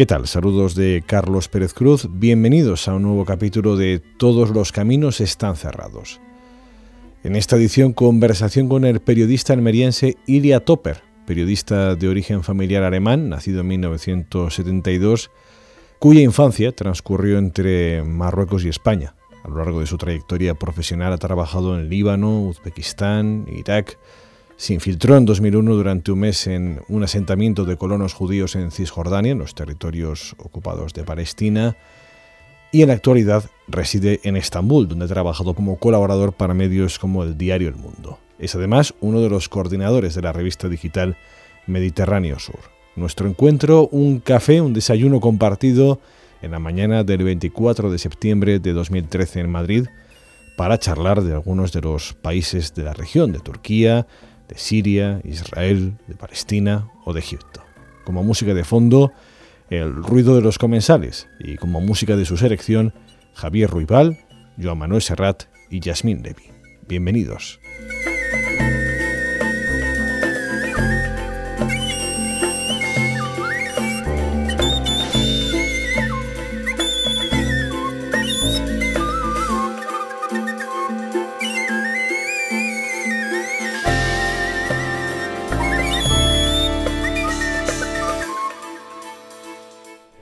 ¿Qué tal? Saludos de Carlos Pérez Cruz. Bienvenidos a un nuevo capítulo de Todos los caminos están cerrados. En esta edición, conversación con el periodista almeriense Ilya Topper, periodista de origen familiar alemán, nacido en 1972, cuya infancia transcurrió entre Marruecos y España. A lo largo de su trayectoria profesional ha trabajado en Líbano, Uzbekistán, Irak, se infiltró en 2001 durante un mes en un asentamiento de colonos judíos en Cisjordania, en los territorios ocupados de Palestina, y en la actualidad reside en Estambul, donde ha trabajado como colaborador para medios como el diario El Mundo. Es además uno de los coordinadores de la revista digital Mediterráneo Sur. Nuestro encuentro, un café, un desayuno compartido en la mañana del 24 de septiembre de 2013 en Madrid para charlar de algunos de los países de la región, de Turquía, de Siria, Israel, de Palestina o de Egipto. Como música de fondo, el ruido de los comensales y como música de su selección, Javier Ruibal, Joan Manuel Serrat y Yasmín Levy. Bienvenidos.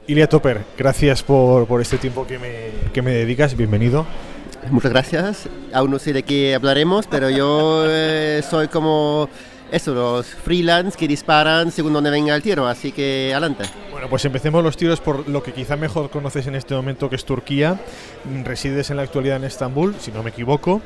Ilia Topper, gracias por, por este tiempo que me, que me, dedicas, bienvenido. Muchas gracias. Aún no sé de qué hablaremos, pero yo eh, soy como eso, los freelance que disparan según donde venga el tiro, así que adelante. Bueno, pues empecemos los tiros por lo que quizá mejor conoces en este momento, que es Turquía. Resides en la actualidad en Estambul, si no me equivoco.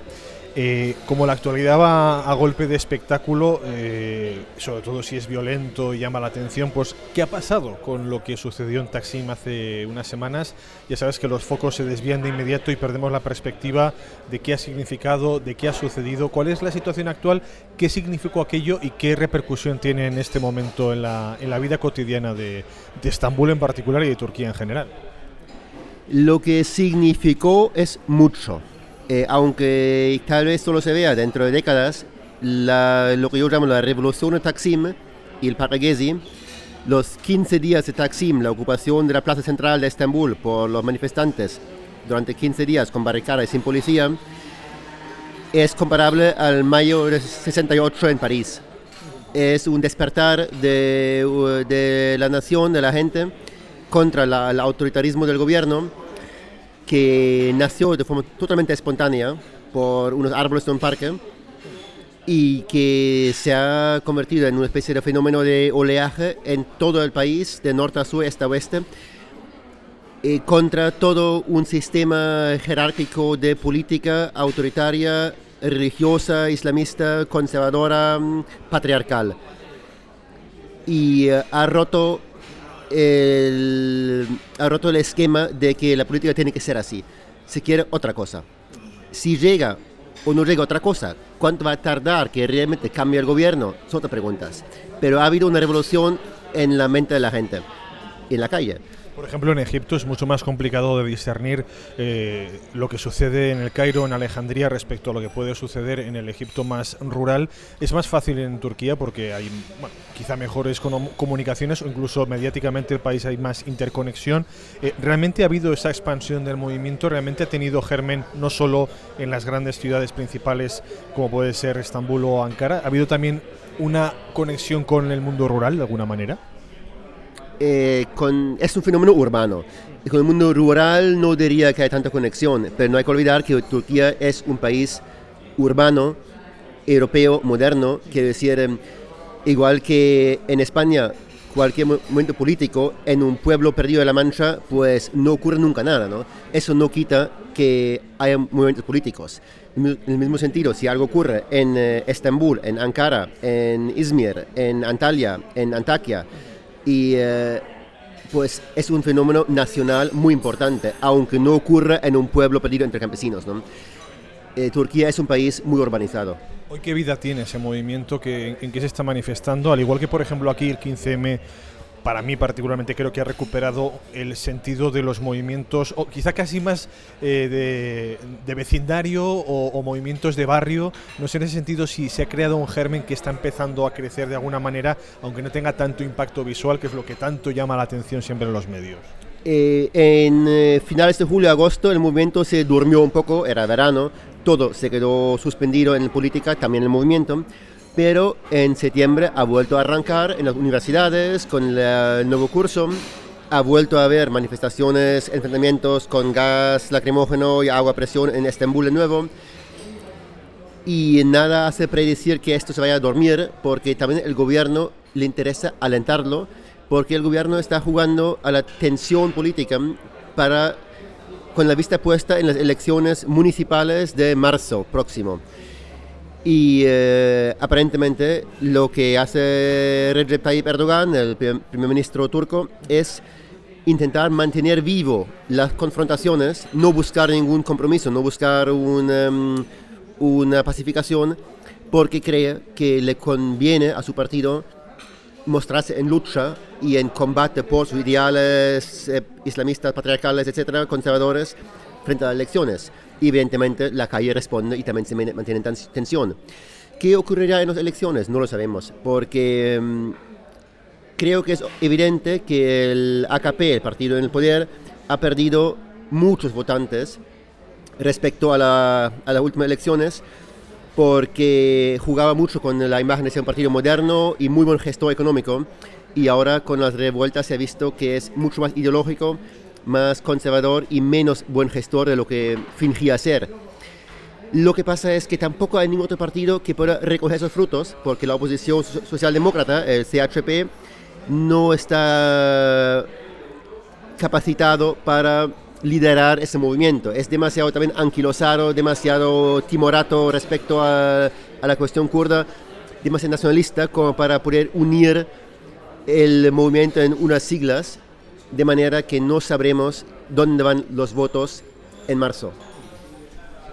Eh, como la actualidad va a golpe de espectáculo, eh, sobre todo si es violento y llama la atención, pues ¿qué ha pasado con lo que sucedió en Taksim hace unas semanas? Ya sabes que los focos se desvían de inmediato y perdemos la perspectiva de qué ha significado, de qué ha sucedido, cuál es la situación actual, qué significó aquello y qué repercusión tiene en este momento en la, en la vida cotidiana de, de Estambul en particular y de Turquía en general. Lo que significó es mucho eh, aunque tal vez solo se vea dentro de décadas, lo que yo llamo la revolución de Taksim y el Paraguesi, los 15 días de Taksim, la ocupación de la plaza central de Estambul por los manifestantes durante 15 días con barricadas y sin policía, es comparable al mayo de 68 en París. Es un despertar de, de la nación, de la gente, contra el autoritarismo del gobierno que nació de forma totalmente espontánea por unos árboles de un parque y que se ha convertido en una especie de fenómeno de oleaje en todo el país, de norte a sur, este a oeste, eh, contra todo un sistema jerárquico de política autoritaria, religiosa, islamista, conservadora, mm, patriarcal. Y eh, ha roto el, ha roto el esquema de que la política tiene que ser así. Se quiere otra cosa. Si llega o no llega otra cosa, ¿cuánto va a tardar que realmente cambie el gobierno? Son otras preguntas. Pero ha habido una revolución en la mente de la gente, en la calle. Por ejemplo, en Egipto es mucho más complicado de discernir eh, lo que sucede en el Cairo, en Alejandría, respecto a lo que puede suceder en el Egipto más rural. Es más fácil en Turquía porque hay quizá mejores comunicaciones o incluso mediáticamente el país hay más interconexión. Eh, ¿Realmente ha habido esa expansión del movimiento? ¿Realmente ha tenido germen no solo en las grandes ciudades principales como puede ser Estambul o Ankara? ¿Ha habido también una conexión con el mundo rural de alguna manera? Eh, con, es un fenómeno urbano. Y con el mundo rural no diría que hay tanta conexión, pero no hay que olvidar que Turquía es un país urbano, europeo, moderno, quiere decir, em, igual que en España cualquier momento político en un pueblo perdido de la Mancha, pues no ocurre nunca nada, ¿no? Eso no quita que haya movimientos políticos. En el mismo sentido, si algo ocurre en eh, Estambul, en Ankara, en Izmir, en Antalya, en Antakya, y eh, pues es un fenómeno nacional muy importante, aunque no ocurra en un pueblo perdido entre campesinos, ¿no? Eh, Turquía es un país muy urbanizado. Hoy, ¿qué vida tiene ese movimiento? Que, ¿En qué se está manifestando? Al igual que, por ejemplo, aquí el 15M, para mí particularmente creo que ha recuperado el sentido de los movimientos, o quizá casi más eh, de, vecindario o, movimientos de barrio. No sé en ese sentido si se ha creado un germen que está empezando a crecer de alguna manera, aunque no tenga tanto impacto visual, que es lo que tanto llama la atención siempre en los medios. Eh, en finales de julio agosto el movimiento se durmió un poco, era verano, todo se quedó suspendido en política, también el movimiento, pero en septiembre ha vuelto a arrancar en las universidades con el nuevo curso, ha vuelto a haber manifestaciones, enfrentamientos con gas lacrimógeno y agua a presión en Estambul de nuevo. Y nada hace predecir que esto se vaya a dormir, porque también el gobierno le interesa alentarlo, porque el gobierno está jugando a la tensión política para con la vista puesta en las elecciones municipales de marzo próximo. Y eh, aparentemente lo que hace Recep Tayyip Erdogan, el primer ministro turco, es intentar mantener vivo las confrontaciones, no buscar ningún compromiso, no buscar em, una pacificación, porque cree que le conviene a su partido mostrarse en lucha y en combate por sus ideales eh, islamistas, patriarcales, etcétera, conservadores, frente a las elecciones. Y evidentemente la calle responde y también se mantiene tensión. ¿Qué ocurrirá en las elecciones? No lo sabemos, porque mm, creo que es evidente que el AKP, el partido en el poder, ha perdido muchos votantes respecto a, la, a las últimas elecciones porque jugaba mucho con la imagen de ser un partido moderno y muy buen gestor económico y ahora con las revueltas se ha visto que es mucho más ideológico, más conservador y menos buen gestor de lo que fingía ser. Lo que pasa es que tampoco hay ningún otro partido que pueda recoger esos frutos, porque la oposición socialdemócrata, el CHP, no está capacitado para liderar ese movimiento. Es demasiado también anquilosado, demasiado timorato respecto a, a la cuestión kurda, demasiado nacionalista como para poder unir el movimiento en unas siglas, de manera que no sabremos dónde van los votos en marzo.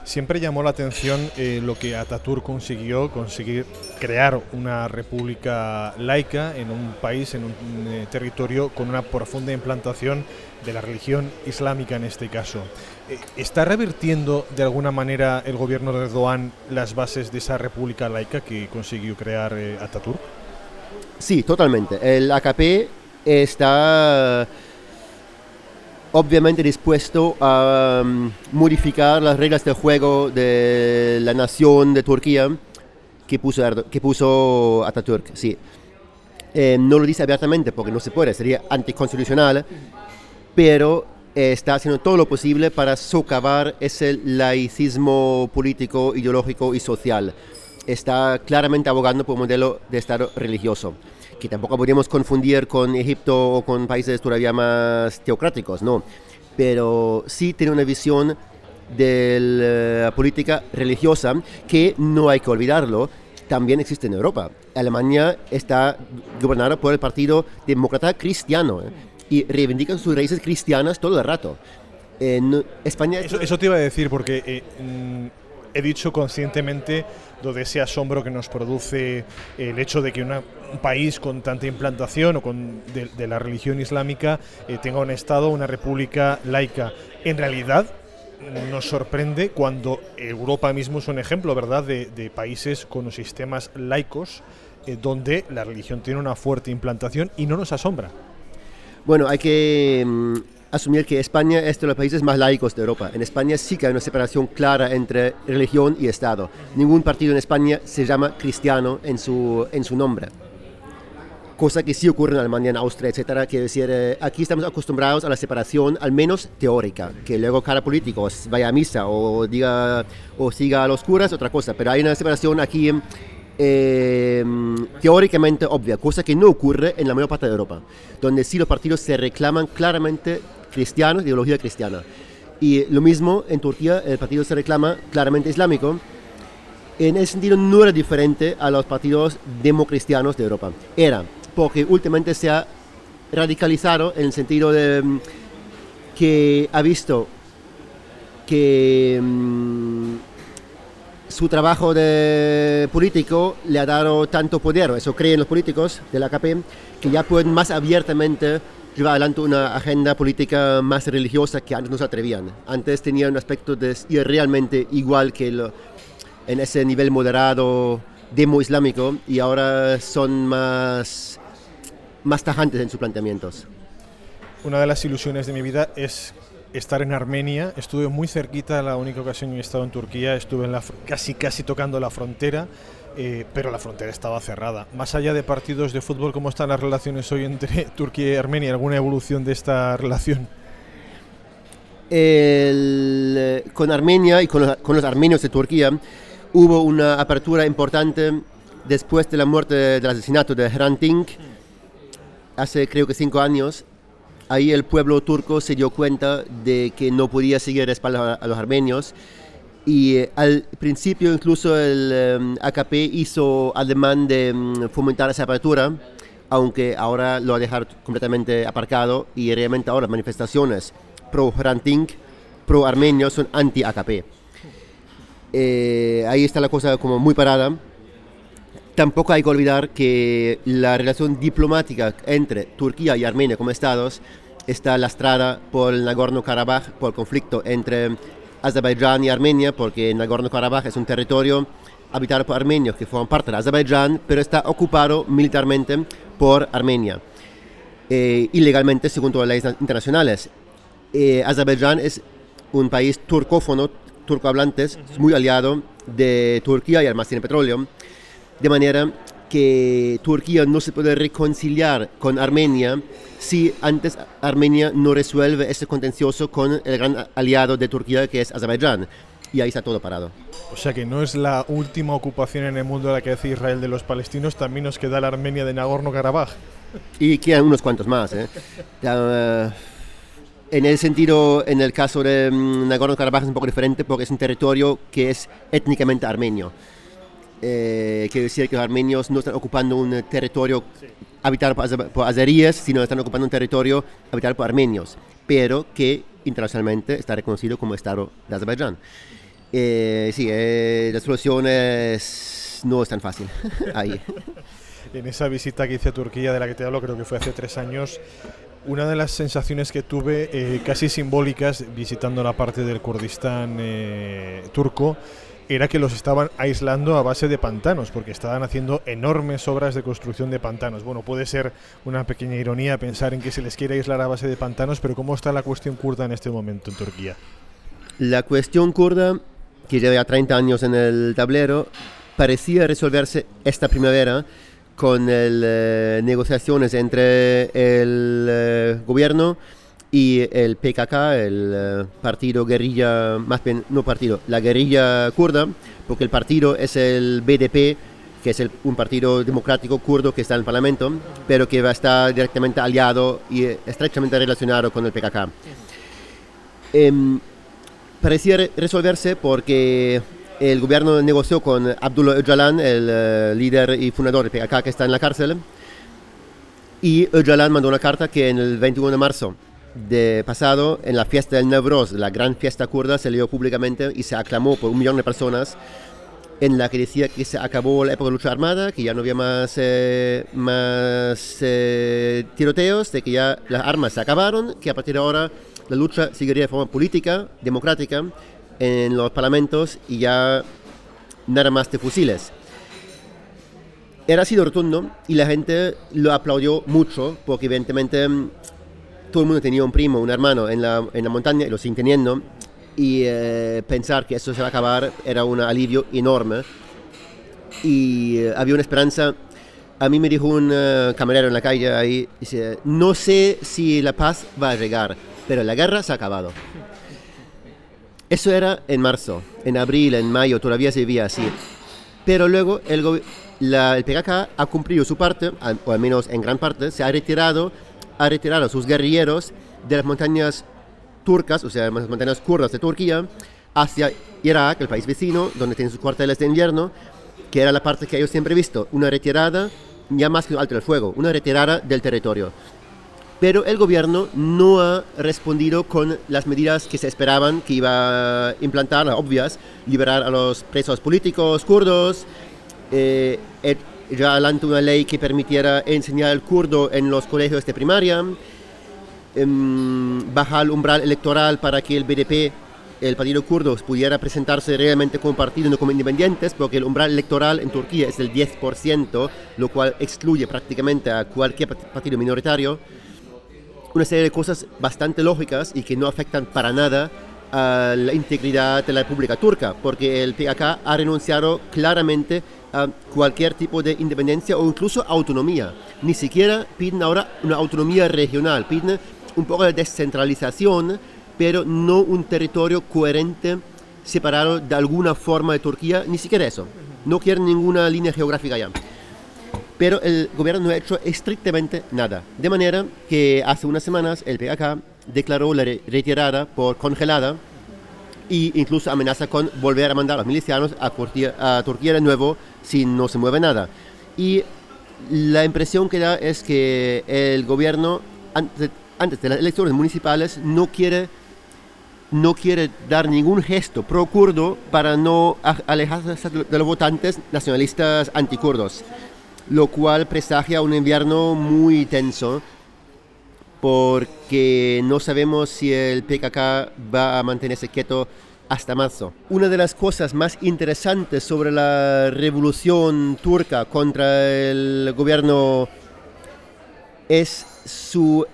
Siempre llamó la atención eh, lo que Ataturk consiguió, conseguir crear una república laica en un país, en un eh, territorio con una profunda implantación de la religión islámica en este caso. Eh, ¿Está revirtiendo de alguna manera el gobierno de Erdogan las bases de esa república laica que consiguió crear Ataturk? Sí, totalmente. El AKP está obviamente dispuesto a um, modificar las reglas del juego de la nación de Turquía que puso, que puso Atatürk. Sí. Eh, no lo dice abiertamente porque no se puede, sería anticonstitucional, pero está haciendo todo lo posible para socavar ese laicismo político, ideológico y social. Está claramente abogando por un modelo de Estado religioso que tampoco podríamos confundir con Egipto o con países todavía más teocráticos, no. Pero sí tiene una visión de la política religiosa que no hay que olvidarlo, también existe en Europa. Alemania está gobernada por el Partido Demócrata Cristiano ¿eh? y reivindican sus raíces cristianas todo el rato. En España... Eso, te iba a decir porque eh, mm, he dicho conscientemente de ese asombro que nos produce el hecho de que un país con tanta implantación o con de, la religión islámica eh, tenga un Estado, una república laica. En realidad, nos sorprende cuando Europa mismo es un ejemplo, ¿verdad?, de, países con sistemas laicos eh, donde la religión tiene una fuerte implantación y no nos asombra. Bueno, hay que mm, asumir que España es de los países más laicos de Europa. En España sí que hay una separación clara entre religión y Estado. Ningún partido en España se llama cristiano en su, en su nombre. Cosa que sí ocurre en Alemania, en Austria, etcétera. Quiere decir, eh, aquí estamos acostumbrados a la separación, al menos teórica, que luego cada político vaya a misa o diga o siga a los curas, otra cosa. Pero hay una separación aquí eh, teóricamente obvia, cosa que no ocurre en la mayor parte de Europa, donde sí los partidos se reclaman claramente cristianos, de ideología cristiana. Y lo mismo en Turquía, el partido se reclama claramente islámico. En ese sentido no era diferente a los partidos democristianos de Europa. Era porque últimamente se ha radicalizado en el sentido de mm, que ha visto que mm, su trabajo de político le ha dado tanto poder, eso creen los políticos de la AKP, que ya pueden más abiertamente llevar adelante una agenda política más religiosa que antes no se atrevían. Antes tenían un aspecto de ir realmente igual que en ese nivel moderado demo islámico y ahora son más, más tajantes en sus planteamientos. Una de las ilusiones de mi vida es estar en Armenia. Estuve muy cerquita, la única ocasión que he estado en Turquía, estuve en la, casi casi tocando la frontera. Eh, pero la frontera estaba cerrada. Más allá de partidos de fútbol, ¿cómo están las relaciones hoy entre Turquía y Armenia? ¿Alguna evolución de esta relación? Eh, con Armenia y con los, armenios de Turquía hubo una apertura importante después de la muerte del asesinato de Hrant Dink, hace creo que cinco años. Ahí el pueblo turco se dio cuenta de que no podía seguir espaldas a los armenios y eh, al principio incluso el em, AKP hizo ademán de em, fomentar esa apertura, aunque ahora lo ha dejado completamente aparcado y realmente ahora las manifestaciones pro Ranting, pro armenio son anti-AKP. Eh, ahí está la cosa como muy parada. Tampoco hay que olvidar que la relación diplomática entre Turquía y Armenia como estados está lastrada por Nagorno-Karabaj, por el conflicto entre Azerbaiyán y Armenia, porque Nagorno-Karabaj es un territorio habitado por armenios que forman parte de Azerbaiyán, pero está ocupado militarmente por Armenia, eh, ilegalmente según todas las leyes internacionales. Eh, Azerbaiyán es un país turcófono, turcohablantes, muy aliado de Turquía y además tiene petróleo, de manera que Turquía no se puede reconciliar con Armenia si antes Armenia no resuelve ese contencioso con el gran aliado de Turquía que es Azerbaiyán. Y ahí está todo parado. O sea que no es la última ocupación en el mundo la que hace Israel de los palestinos, también nos queda la Armenia de Nagorno-Karabaj. Y quedan unos cuantos más. ¿eh? en el sentido, en el caso de mm, Nagorno-Karabaj es un poco diferente porque es un territorio que es étnicamente armenio. Eh, quiere decir que los armenios no están ocupando un territorio habitado por, azeríes, sino están ocupando un territorio habitado por armenios, pero que internacionalmente está reconocido como Estado de Azerbaiyán. Eh, sí, eh, la solución no es tan fácil ahí. En esa visita que hice a Turquía, de la que te hablo, creo que fue hace tres años, una de las sensaciones que tuve eh, casi simbólicas visitando la parte del Kurdistán turco era que los estaban aislando a base de pantanos, porque estaban haciendo enormes obras de construcción de pantanos. Bueno, puede ser una pequeña ironía pensar en que se les quiere aislar a base de pantanos, pero ¿cómo está la cuestión kurda en este momento en Turquía? La cuestión kurda, que lleva 30 años en el tablero, parecía resolverse esta primavera con eh, negociaciones entre el eh, gobierno y el PKK, el eh, partido guerrilla, más bien no partido, la guerrilla kurda, porque el partido es el BDP, que es un partido democrático kurdo que está en el Parlamento, pero que va a estar directamente aliado y estrechamente relacionado con el PKK. Em, parecía resolverse porque el gobierno negoció con Abdullah Öcalan, el eh, líder y fundador del PKK que está en la cárcel, y Öcalan mandó una carta que en el 21 de marzo de pasado, en la fiesta del Nevroz, la gran fiesta kurda, se leyó públicamente y se aclamó por un millón de personas en la que decía que se acabó la época de lucha armada, que ya no había más, eh, más eh, tiroteos, de que ya las armas se acabaron, que a partir de ahora la lucha seguiría de forma política, democrática, en los parlamentos y ya nada más de fusiles. Era así de rotundo y la gente lo aplaudió mucho porque evidentemente todo el mundo tenía un primo, un hermano en la, en la montaña y lo siguen teniendo. Y eh, pensar que eso se va a acabar era un alivio enorme. Y eh, había una esperanza. A mí me dijo un uh, camarero en la calle ahí, dice, no sé si la paz va a llegar, pero la guerra se ha acabado. Eso era en marzo, en abril, en mayo, todavía se vivía así. Pero luego el, el PKK ha cumplido su parte, o al menos en gran parte, se ha retirado, ha retirado a sus guerrilleros de las montañas turcas, o sea, las montañas kurdas de Turquía, hacia Irak, el país vecino, donde tienen sus cuarteles de invierno, que era la parte que ellos siempre han visto, una retirada, ya más que un alto el fuego, una retirada del territorio. Pero el gobierno no ha respondido con las medidas que se esperaban que iba a implantar, obvias, liberar a los presos políticos kurdos, eh, ya adelantó una ley que permitiera enseñar el kurdo en los colegios de primaria, em, bajar el umbral electoral para que el BDP, el partido kurdo, pudiera presentarse realmente como partido no como independientes, porque el umbral electoral en Turquía es del 10%, lo cual excluye prácticamente a cualquier partido minoritario. Una serie de cosas bastante lógicas y que no afectan para nada a la integridad de la República Turca, porque el PKK ha renunciado claramente a cualquier tipo de independencia o incluso autonomía. Ni siquiera piden ahora una autonomía regional, piden un poco de descentralización, pero no un territorio coherente separado de alguna forma de Turquía, ni siquiera eso. No quieren ninguna línea geográfica ya. Pero el gobierno no ha hecho estrictamente nada. De manera que hace unas semanas el PKK declaró la retirada por congelada e incluso amenaza con volver a mandar a los milicianos a Turquía, a Turquía de nuevo si no se mueve nada. Y la impresión que da es que el gobierno, antes, de las elecciones municipales, no quiere, no quiere dar ningún gesto pro-kurdo para no alejarse de los votantes nacionalistas anticurdos, lo cual presagia un invierno muy tenso porque no sabemos si el PKK va a mantenerse quieto hasta marzo. Una de las cosas más interesantes sobre la revolución turca contra el gobierno es su,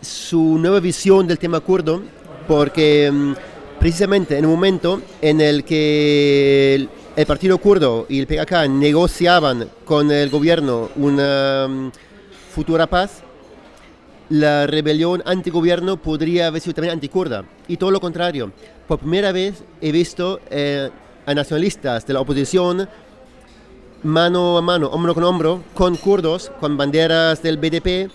su nueva visión del tema kurdo, porque mm, precisamente en un momento en el que el, partido kurdo y el PKK negociaban con el gobierno una mm, futura paz, la rebelión antigobierno podría haber sido también antikurda. Y todo lo contrario. Por primera vez he visto eh, a nacionalistas de la oposición mano a mano, hombro con hombro, con kurdos, con banderas del BDP.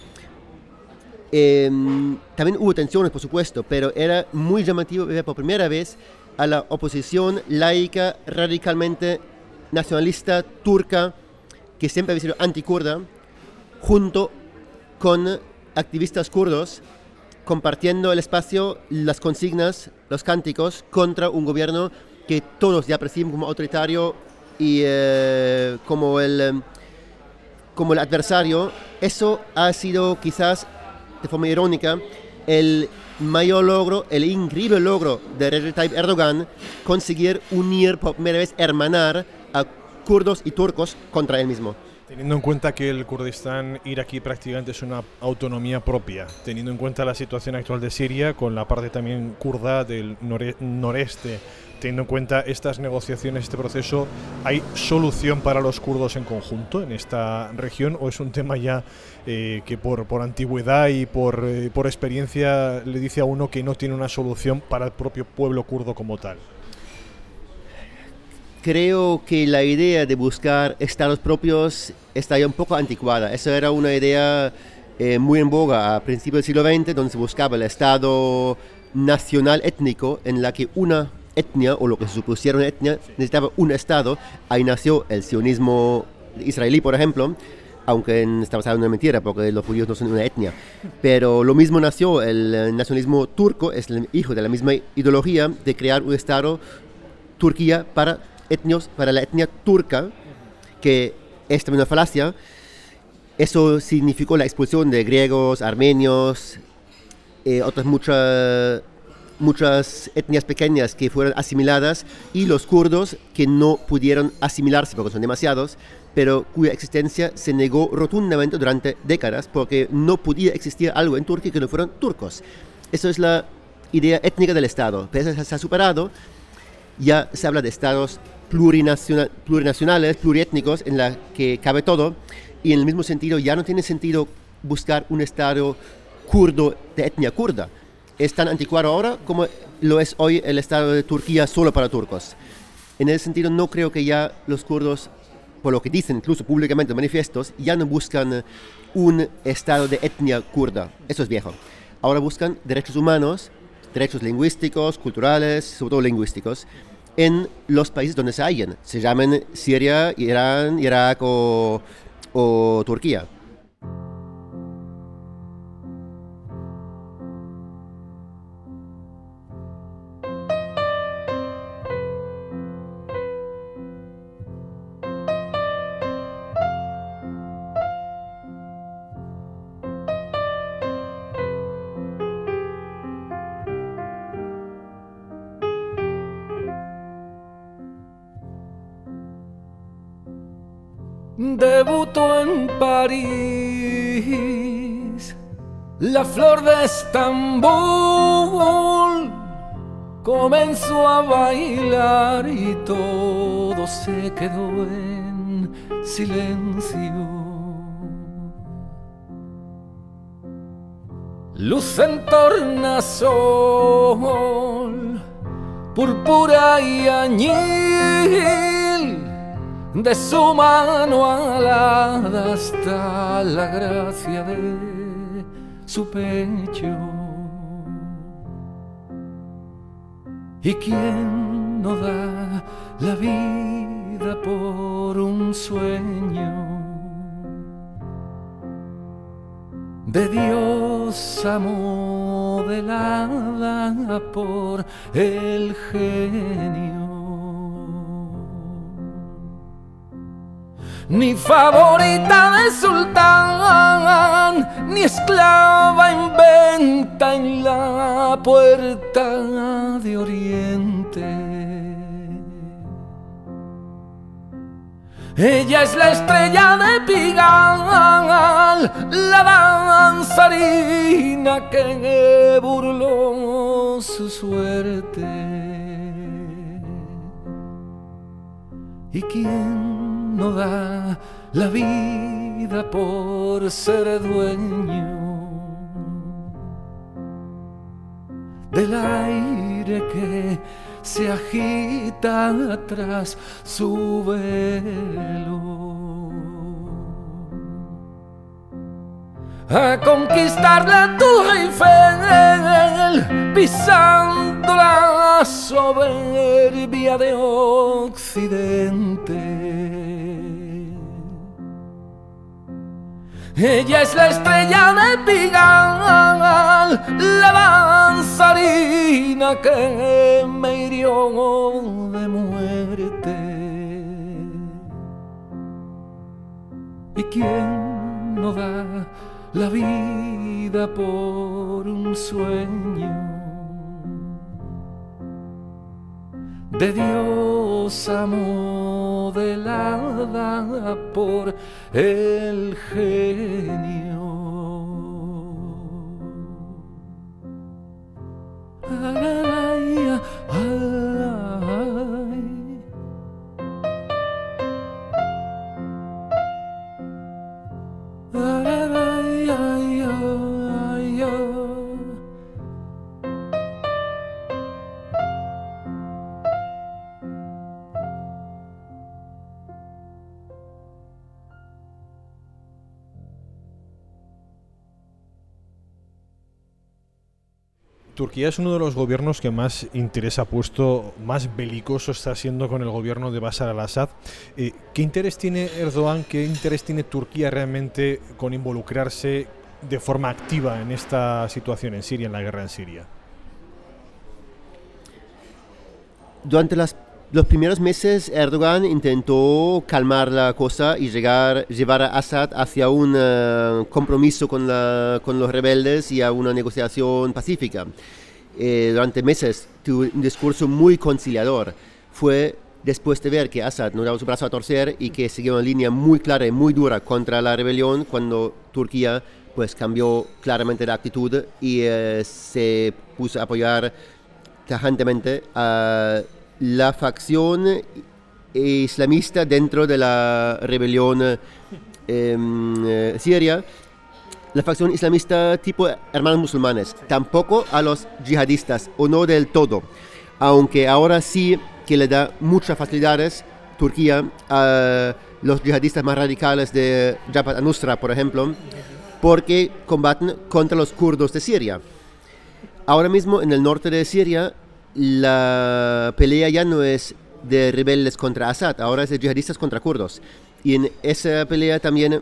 Em, también hubo tensiones, por supuesto, pero era muy llamativo ver por primera vez a la oposición laica, radicalmente nacionalista turca, que siempre había sido antikurda, junto con activistas kurdos compartiendo el espacio, las consignas, los cánticos contra un gobierno que todos ya perciben como autoritario y eh, como, el, em, como el adversario. Eso ha sido quizás, de forma irónica, el mayor logro, el increíble logro de Recep Tayyip Erdogan, conseguir unir por primera vez, hermanar a kurdos y turcos contra él mismo. Teniendo en cuenta que el Kurdistán iraquí prácticamente es una autonomía propia, teniendo en cuenta la situación actual de Siria, con la parte también kurda del noreste, teniendo en cuenta estas negociaciones, este proceso, ¿hay solución para los kurdos en conjunto en esta región o es un tema ya eh, que por, por, antigüedad y por, eh, por experiencia le dice a uno que no tiene una solución para el propio pueblo kurdo como tal? creo que la idea de buscar estados propios está ya un poco anticuada. Esa era una idea eh, muy en boga a principios del siglo XX, donde se buscaba el estado nacional étnico en la que una etnia, o lo que se supusiera una etnia, necesitaba un estado. Ahí nació el sionismo israelí, por ejemplo, aunque estamos hablando de mentira, porque los judíos no son una etnia. Pero lo mismo nació el nacionalismo turco, es el hijo de la misma ideología de crear un estado Turquía para etnios, para la etnia turca, que es también una falacia, eso significó la expulsión de griegos, armenios, eh, otras muchas, muchas etnias pequeñas que fueron asimiladas y los kurdos que no pudieron asimilarse porque son demasiados, pero cuya existencia se negó rotundamente durante décadas porque no podía existir algo en Turquía que no fueran turcos. Eso es la idea étnica del Estado, pero eso se ha superado, ya se habla de estados plurinacionales, pluriétnicos, en la que cabe todo, y en el mismo sentido ya no tiene sentido buscar un Estado kurdo de etnia kurda. Es tan anticuado ahora como lo es hoy el Estado de Turquía solo para turcos. En ese sentido no creo que ya los kurdos por lo que dicen incluso públicamente manifiestos, ya no buscan un estado de etnia kurda, eso es viejo. Ahora buscan derechos humanos, derechos lingüísticos, culturales, sobre todo lingüísticos, en los países donde se hallan, se llamen Siria, Irán, Irak o Turquía. La flor de Estambul comenzó a bailar y todo se quedó en silencio. Luz en tornasol, púrpura y añil de su mano alada está la gracia de su pecho. ¿Y quién no da la vida por un sueño? De Dios modelada por el genio. Ni favorita de sultán, ni esclava en venta en la puerta de Oriente. Ella es la estrella de Pigal, la danzarina que burló su suerte. ¿Y quién no da la vida por ser dueño del aire que se agita atrás su velo. A conquistar la Torre Eiffel, pisando la soberbia de Occidente. Ella es la estrella de Pigal, la danzarina que me hirió de muerte. ¿Y quién no da la vida por un sueño? de diosa modelada por el genio. Turquía es uno de los gobiernos que más interés ha puesto, más belicoso está siendo con el gobierno de Bashar al-Assad. Eh, ¿Qué interés tiene Erdogan, qué interés tiene Turquía realmente con involucrarse de forma activa en esta situación en Siria, en la guerra en Siria? Durante los primeros meses Erdogan intentó calmar la cosa y llegar, llevar a Assad hacia un eh, compromiso con, con, los rebeldes y a una negociación pacífica. Eh, durante meses tuvo un discurso muy conciliador. Fue después de ver que Assad no daba su brazo a torcer y que seguía una línea muy clara y muy dura contra la rebelión cuando Turquía pues cambió claramente la actitud y eh, se puso a apoyar tajantemente a la facción islamista dentro de la rebelión em, eh, siria, la facción islamista tipo hermanos musulmanes, tampoco a los yihadistas, o no del todo, aunque ahora sí que le da muchas facilidades Turquía a los yihadistas más radicales de Jabhat al-Nusra, por ejemplo, porque combaten contra los kurdos de Siria. Ahora mismo en el norte de Siria la pelea ya no es de rebeldes contra Assad, ahora es de yihadistas contra kurdos. Y en esa pelea también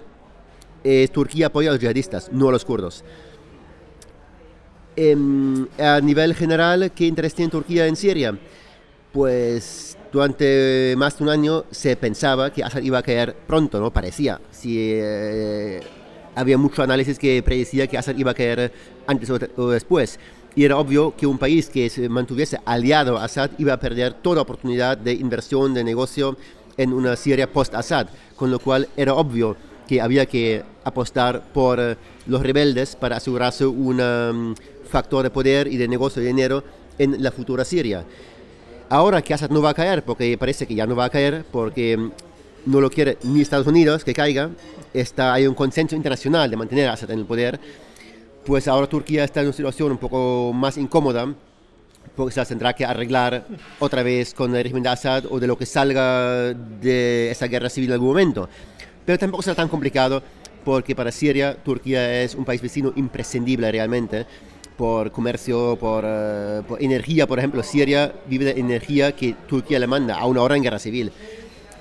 Turquía apoya a los yihadistas, no a los kurdos. Em, a nivel general, ¿qué interés tiene Turquía en Siria? Pues durante más de un año se pensaba que Assad iba a caer pronto, ¿no? Parecía. Eh, había mucho análisis que predecía que Assad iba a caer antes o, después. Y era obvio que un país que se mantuviese aliado a Assad iba a perder toda oportunidad de inversión, de negocio en una Siria post-Assad. Con lo cual era obvio que había que apostar por eh, los rebeldes para asegurarse un mm, factor de poder y de negocio de dinero en la futura Siria. Ahora que Assad no va a caer, porque parece que ya no va a caer, porque mm, no lo quiere ni Estados Unidos que caiga, está, hay un consenso internacional de mantener a Assad en el poder, pues ahora Turquía está en una situación un poco más incómoda, porque se tendrá que arreglar otra vez con el régimen de Assad o de lo que salga de esa guerra civil en algún momento. Pero tampoco será tan complicado porque para Siria Turquía es un país vecino imprescindible realmente por comercio, por, eh, por, energía, por ejemplo, Siria vive de energía que Turquía le manda a una hora en guerra civil,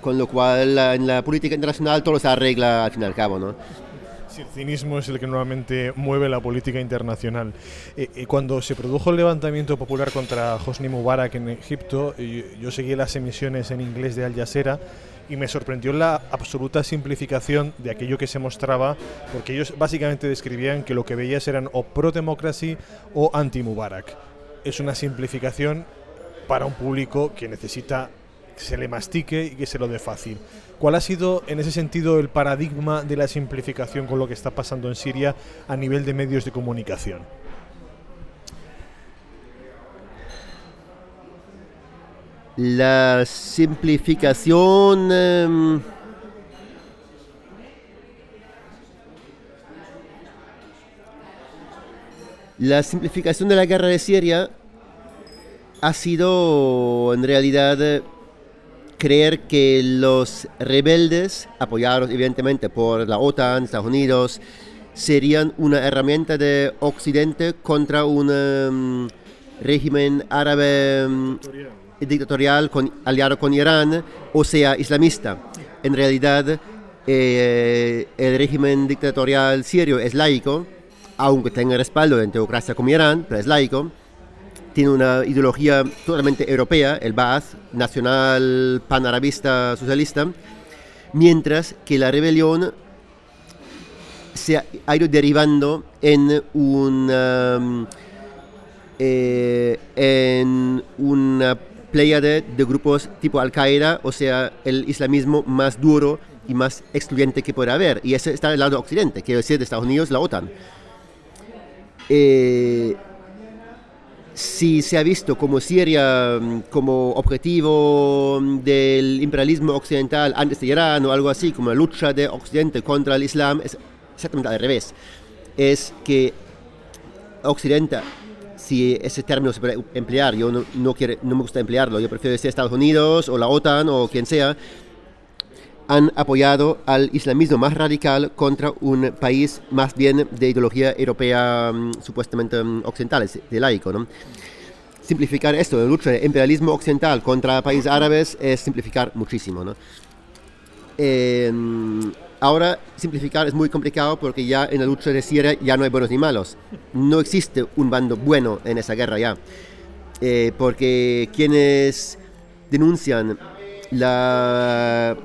con lo cual en la política internacional todo se arregla al fin y al cabo, ¿no? Sí, el cinismo es el que nuevamente mueve la política internacional. Eh, eh, cuando se produjo el levantamiento popular contra Hosni Mubarak en Egipto, yo seguí las emisiones en inglés de Al Jazeera y me sorprendió la absoluta simplificación de aquello que se mostraba, porque ellos básicamente describían que lo que veías eran o pro-democracy o anti-Mubarak. Es una simplificación para un público que necesita que se le mastique y que se lo dé fácil. ¿Cuál ha sido en ese sentido el paradigma de la simplificación con lo que está pasando en Siria a nivel de medios de comunicación? La simplificación em, la simplificación de la guerra de Siria ha sido en realidad creer que los rebeldes, apoyados evidentemente por la OTAN, Estados Unidos, serían una herramienta de Occidente contra un em, régimen árabe em, dictatorial con, aliado con Irán o sea islamista. En realidad, eh, el régimen dictatorial sirio es laico, aunque tenga respaldo en teocracia como Irán, pero es laico. Tiene una ideología totalmente europea, el Ba'ath, nacional panarabista socialista, mientras que la rebelión se ha ido derivando en una, um, eh, en una playa de, grupos tipo Al-Qaeda, o sea, el islamismo más duro y más excluyente que pueda haber. Y ese está del lado occidente, quiero decir, de Estados Unidos, la OTAN. Eh, si se ha visto como Siria mm, como objetivo del imperialismo occidental antes de Irán o algo así, como la lucha de Occidente contra el Islam, es exactamente al revés. Es que Occidente si ese término se puede emplear, yo no, no, no me gusta emplearlo, yo prefiero decir Estados Unidos o la OTAN o quien sea, han apoyado al islamismo más radical contra un país más bien de ideología europea mm, supuestamente mm, occidental, de laico. ¿no? Simplificar esto, la lucha de imperialismo occidental contra países árabes es simplificar muchísimo. ¿no? Eh, Ahora simplificar es muy complicado porque ya en la lucha de Siria ya no hay buenos ni malos. No existe un bando bueno en esa guerra ya. Eh, porque quienes denuncian la...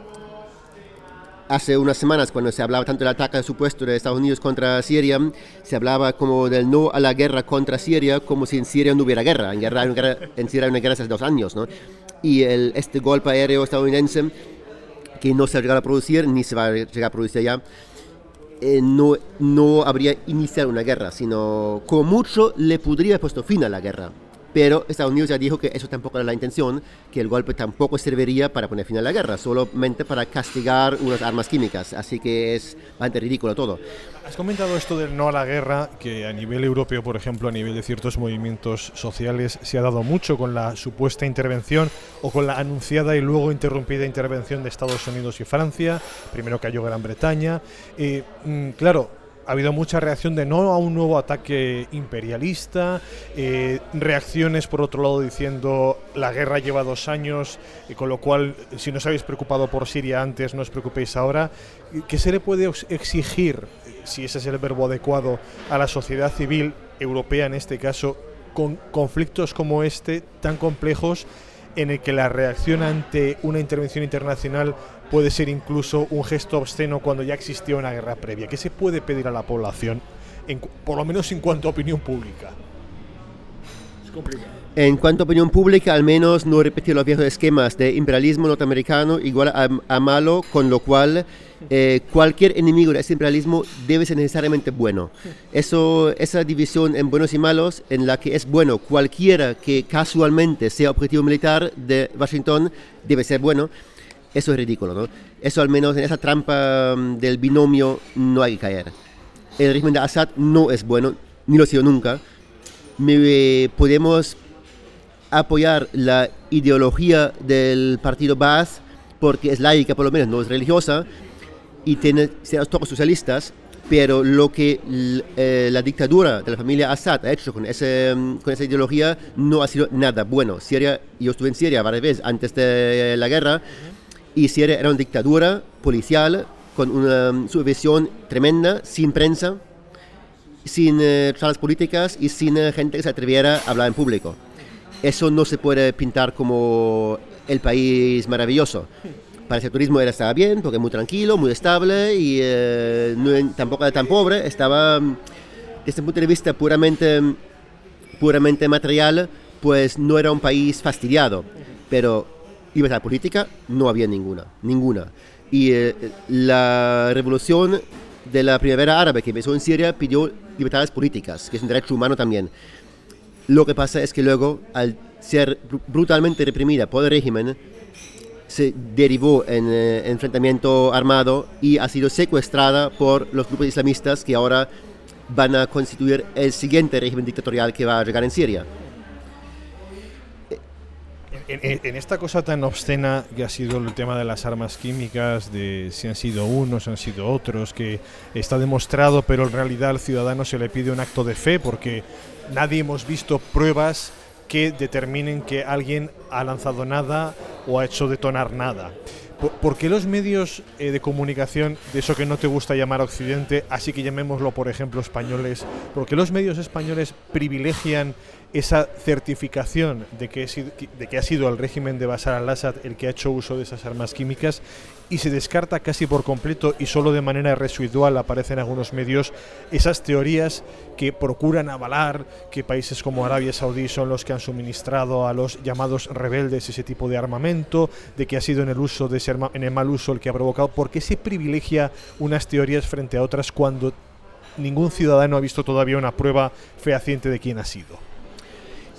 Hace unas semanas, cuando se hablaba tanto del ataque supuesto de Estados Unidos contra Siria, se hablaba como del no a la guerra contra Siria, como si en Siria no hubiera guerra. En, guerra, en, Siria hay una guerra hace dos años, ¿no? Y el, este golpe aéreo estadounidense que no se va a llegar a producir ni se va a llegar a producir ya, eh, no, no habría iniciado una guerra, sino como mucho le podría haber puesto fin a la guerra. Pero Estados Unidos ya dijo que eso tampoco era la intención, que el golpe tampoco serviría para poner fin a la guerra, solamente para castigar unas armas químicas. Así que es bastante ridículo todo. Has comentado esto del no a la guerra, que a nivel europeo, por ejemplo, a nivel de ciertos movimientos sociales, se ha dado mucho con la supuesta intervención o con la anunciada y luego interrumpida intervención de Estados Unidos y Francia. Primero cayó Gran Bretaña. Eh, mm, claro, ha habido mucha reacción de no a un nuevo ataque imperialista, eh, reacciones por otro lado diciendo la guerra lleva dos años, y con lo cual si no os habéis preocupado por Siria antes, no os preocupéis ahora. ¿Qué se le puede exigir, si ese es el verbo adecuado, a la sociedad civil europea en este caso, con conflictos como este tan complejos en el que la reacción ante una intervención internacional puede ser incluso un gesto obsceno cuando ya existió una guerra previa. ¿Qué se puede pedir a la población, por lo menos en cuanto a opinión pública? Es complicado. En cuanto a opinión pública, al menos no repetir los viejos esquemas de imperialismo norteamericano igual a, malo, con lo cual eh, cualquier enemigo de ese imperialismo debe ser necesariamente bueno. Eso, esa división en buenos y malos, en la que es bueno cualquiera que casualmente sea objetivo militar de Washington, debe ser bueno. Eso es ridículo, ¿no? Eso al menos en esa trampa mm, del binomio no hay que caer. El régimen de Assad no es bueno, ni lo ha sido nunca. Me, podemos apoyar la ideología del partido Baath porque es laica, por lo menos no es religiosa, y tiene ciertos toques socialistas, pero lo que eh, la dictadura de la familia Assad ha hecho con, ese, mm, con esa ideología no ha sido nada bueno. Siria, yo estuve en Siria varias veces antes de la guerra, y Siria era una dictadura policial con una mm, subversión tremenda, sin prensa, sin eh, charlas políticas y sin eh, gente que se atreviera a hablar en público eso no se puede pintar como el país maravilloso. Para el turismo era, estaba bien, porque muy tranquilo, muy estable y eh, tampoco era tan pobre. Estaba, desde el punto de vista puramente, puramente material, pues no era un país fastidiado. Pero libertad política no había ninguna, ninguna. Y eh, la revolución de la primavera árabe que empezó en Siria pidió libertades políticas, que es un derecho humano también. Lo que pasa es que luego, al ser brutalmente reprimida por el régimen, se derivó en eh, enfrentamiento armado y ha sido secuestrada por los grupos islamistas que ahora van a constituir el siguiente régimen dictatorial que va a llegar en Siria. En, esta cosa tan obscena que ha sido el tema de las armas químicas, de si han sido unos, han sido otros, que está demostrado, pero en realidad al ciudadano se le pide un acto de fe porque nadie hemos visto pruebas que determinen que alguien ha lanzado nada o ha hecho detonar nada. ¿Por, qué los medios eh, de comunicación, de eso que no te gusta llamar Occidente, así que llamémoslo por ejemplo españoles, por qué los medios españoles privilegian esa certificación de que, ha sido el régimen de Bashar al-Assad el que ha hecho uso de esas armas químicas y se descarta casi por completo y solo de manera residual aparecen algunos medios esas teorías que procuran avalar que países como Arabia Saudí son los que han suministrado a los llamados rebeldes ese tipo de armamento, de que ha sido en el uso de ese en el mal uso el que ha provocado, ¿por qué se privilegia unas teorías frente a otras cuando ningún ciudadano ha visto todavía una prueba fehaciente de quién ha sido?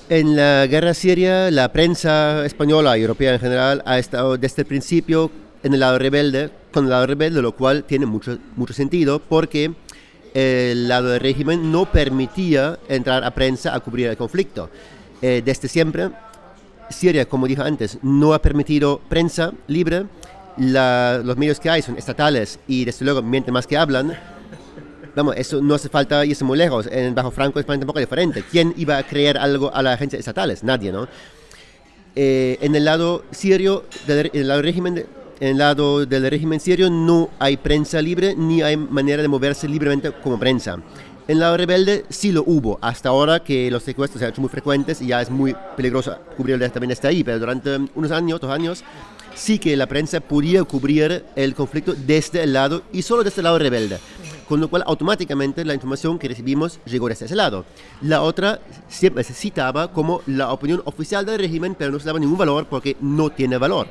En la guerra siria, la prensa española y europea en general ha estado desde el principio en el lado rebelde, con el lado rebelde, lo cual tiene mucho, mucho sentido porque el lado del régimen no permitía entrar a prensa a cubrir el conflicto. Eh, desde siempre, Siria, como dije antes, no ha permitido prensa libre. los medios que hay son estatales y desde luego mienten más que hablan. Vamos, eso no hace falta irse muy lejos. En Bajo Franco España tampoco es diferente. ¿Quién iba a creer algo a las agencias estatales? Nadie, ¿no? Eh, en el lado sirio, del, el lado régimen, en el lado del régimen sirio no hay prensa libre ni hay manera de moverse libremente como prensa. En el lado rebelde sí lo hubo, hasta ahora que los secuestros se han hecho muy frecuentes y ya es muy peligroso cubrirlo también desde ahí, pero durante unos años, dos años, sí que la prensa podía cubrir el conflicto desde el lado y solo desde el lado rebelde con lo cual automáticamente la información que recibimos llegó desde ese lado. La otra siempre se citaba como la opinión oficial del régimen, pero no se daba ningún valor porque no tiene valor.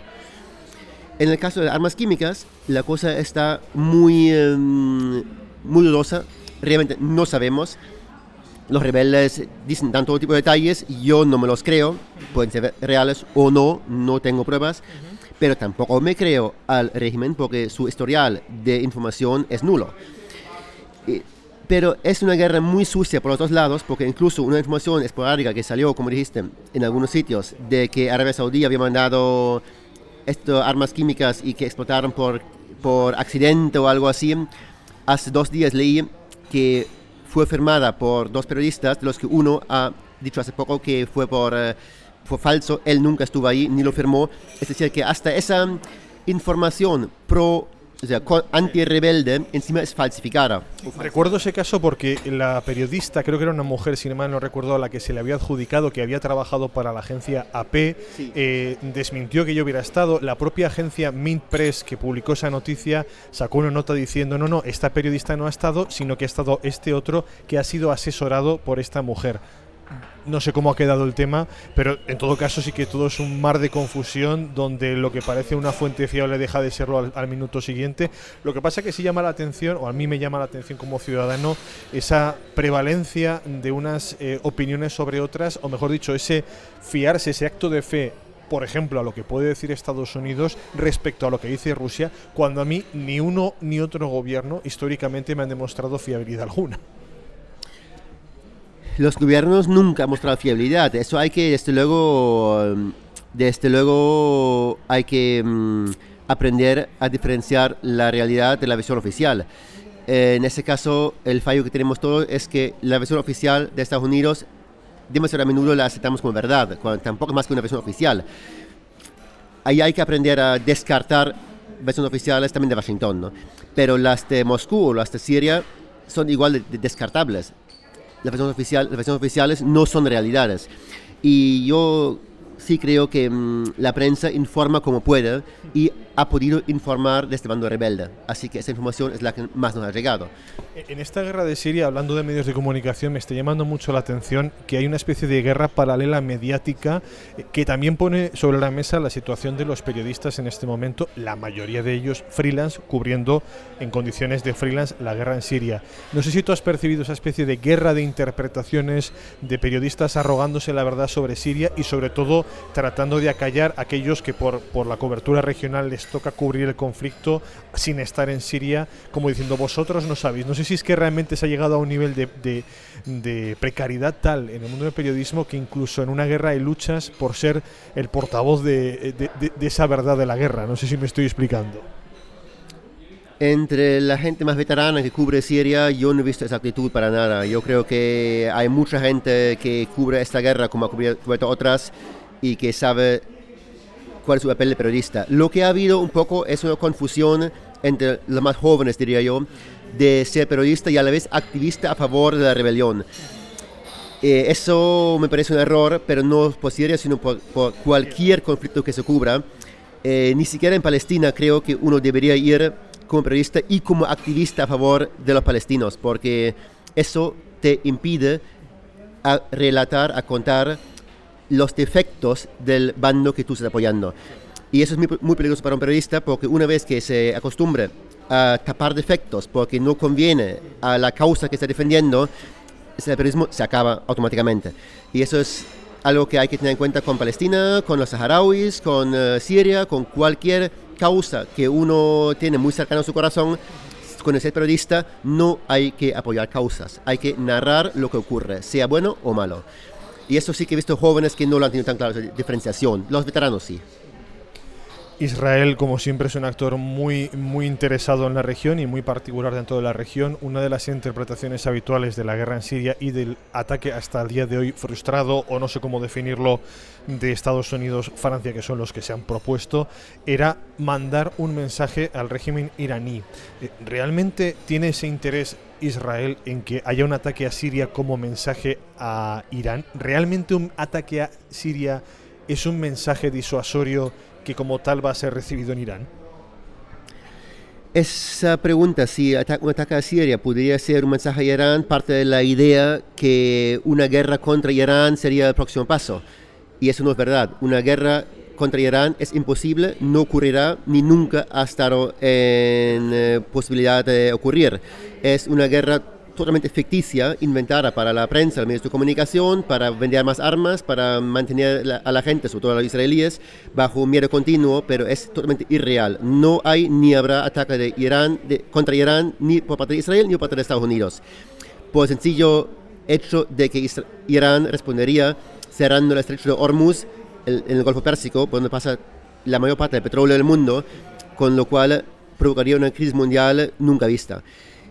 En el caso de armas químicas, la cosa está muy, em, muy dudosa, realmente no sabemos. los rebeldes dicen tanto tipo de detalles, yo no me los creo, pueden ser reales o no, no tengo pruebas, pero tampoco me creo al régimen porque su historial de información es nulo. Pero es una guerra muy sucia por los dos lados, porque incluso una información esporádica que salió, como dijiste, en algunos sitios, de que Arabia Saudí había mandado estas armas químicas y que explotaron por, por accidente o algo así, hace dos días leí que fue firmada por dos periodistas, de los que uno ha dicho hace poco que fue por eh, fue falso, él nunca estuvo ahí ni lo firmó. Es decir, que hasta esa información pro o sea, anti-rebelde, encima es falsificada. Recuerdo ese caso porque la periodista, creo que era una mujer, sin embargo no recuerdo, a la que se le había adjudicado que había trabajado para la agencia AP, eh, desmintió que yo hubiera estado. La propia agencia Mint Press, que publicó esa noticia, sacó una nota diciendo, no, no, esta periodista no ha estado, sino que ha estado este otro que ha sido asesorado por esta mujer no sé cómo ha quedado el tema, pero en todo caso sí que todo es un mar de confusión donde lo que parece una fuente fiable deja de serlo al, minuto siguiente. Lo que pasa es que sí llama la atención, o a mí me llama la atención como ciudadano, esa prevalencia de unas eh, opiniones sobre otras, o mejor dicho, ese fiarse, ese acto de fe por ejemplo, a lo que puede decir Estados Unidos respecto a lo que dice Rusia, cuando a mí ni uno ni otro gobierno históricamente me han demostrado fiabilidad alguna los gobiernos nunca han mostrado fiabilidad. Eso hay que, desde luego, mm, desde luego hay que mm, aprender a diferenciar la realidad de la versión oficial. en ese caso, el fallo que tenemos todos es que la versión oficial de Estados Unidos demasiado a menudo la aceptamos como verdad, cuando tampoco más que una versión oficial. Ahí hay que aprender a descartar versiones oficiales también de Washington, ¿no? pero las de Moscú o las de Siria son igual de descartables las versiones, oficial, las versiones oficiales no son realidades. Y yo sí creo que mm, la prensa informa como puede y ha podido informar de este bando rebelde. Así que esa información es la que más nos ha llegado. En esta guerra de Siria, hablando de medios de comunicación, me está llamando mucho la atención que hay una especie de guerra paralela mediática eh, que también pone sobre la mesa la situación de los periodistas en este momento, la mayoría de ellos freelance, cubriendo en condiciones de freelance la guerra en Siria. No sé si tú has percibido esa especie de guerra de interpretaciones de periodistas arrogándose la verdad sobre Siria y sobre todo tratando de acallar a aquellos que por, por la cobertura regional les toca cubrir el conflicto sin estar en Siria, como diciendo vosotros no sabéis. No sé si es que realmente se ha llegado a un nivel de, de, precariedad tal en el mundo del periodismo que incluso en una guerra hay luchas por ser el portavoz de, de esa verdad de la guerra. No sé si me estoy explicando. Entre la gente más veterana que cubre Siria, yo no he visto esa actitud para nada. Yo creo que hay mucha gente que cubre esta guerra como ha cubierto otras y que sabe cuál es su papel de periodista. Lo que ha habido un poco es una confusión entre los más jóvenes, diría yo, de ser periodista y a la vez activista a favor de la rebelión. Eh, eso me parece un error, pero no por Siria, sino por, cualquier conflicto que se cubra. Eh, ni siquiera en Palestina creo que uno debería ir como periodista y como activista a favor de los palestinos, porque eso te impide a relatar, a contar los defectos del bando que tú estás apoyando. Y eso es muy, peligroso para un periodista porque una vez que se acostumbre a tapar defectos porque no conviene a la causa que está defendiendo, ese periodismo se acaba automáticamente. Y eso es algo que hay que tener en cuenta con Palestina, con los saharauis, con eh, Siria, con cualquier causa que uno tiene muy cercano a su corazón. Con ese periodista no hay que apoyar causas, hay que narrar lo que ocurre, sea bueno o malo. Y eso sí que he visto jóvenes que no lo han tenido tan claro, esa diferenciación. Los veteranos sí. Israel, como siempre, es un actor muy, muy interesado en la región y muy particular dentro de la región. Una de las interpretaciones habituales de la guerra en Siria y del ataque hasta el día de hoy frustrado, o no sé cómo definirlo, de Estados Unidos, Francia, que son los que se han propuesto, era mandar un mensaje al régimen iraní. Eh, ¿Realmente tiene ese interés Israel en que haya un ataque a Siria como mensaje a Irán? ¿Realmente un ataque a Siria es un mensaje disuasorio que como tal va a ser recibido en Irán? Esa pregunta, si un ataque a Siria podría ser un mensaje a Irán, parte de la idea que una guerra contra Irán sería el próximo paso. Y eso no es verdad. Una guerra contra Irán es imposible, no ocurrirá ni nunca ha estado en eh, posibilidad de ocurrir. Es una guerra totalmente ficticia, inventada para la prensa, los medios de comunicación, para vender más armas, para mantener a la gente, sobre todo a los israelíes, bajo miedo continuo, pero es totalmente irreal. No hay ni habrá ataque de Irán, contra Irán ni por parte de Israel ni por parte de Estados Unidos. Por el sencillo hecho de que Irán respondería cerrando el estrecho de Hormuz en el Golfo Pérsico, por donde pasa la mayor parte del petróleo del mundo, con lo cual provocaría una crisis mundial nunca vista.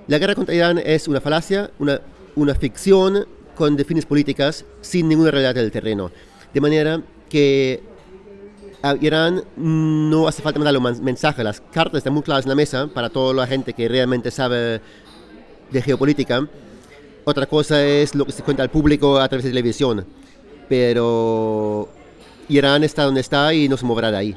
La guerra contra Irán es una falacia, una, una ficción con definiciones políticas sin ninguna realidad del terreno. De manera que a Irán no hace falta mandar un mensaje, las cartas están muy claras en la mesa para toda la gente que realmente sabe de geopolítica. Otra cosa es lo que se cuenta al público a través de televisión. Pero Irán está donde está y no se moverá de ahí.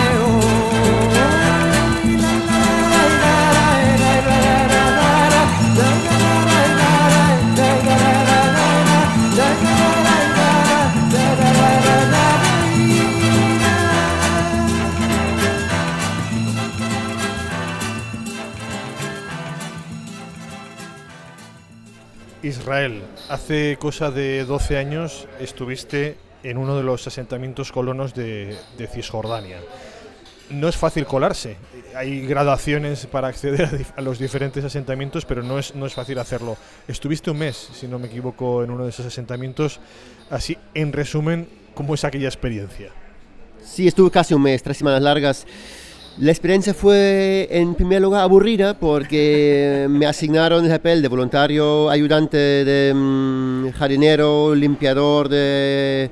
Israel, hace cosa de 12 años estuviste en uno de los asentamientos colonos de, Cisjordania. No es fácil colarse, hay gradaciones para acceder a, los diferentes asentamientos, pero no es, no es fácil hacerlo. Estuviste un mes, si no me equivoco, en uno de esos asentamientos. Así, en resumen, ¿cómo es aquella experiencia? Sí, estuve casi un mes, tres semanas largas. La experiencia fue en primer lugar aburrida porque me asignaron el papel de voluntario ayudante de mm, jardinero, limpiador de,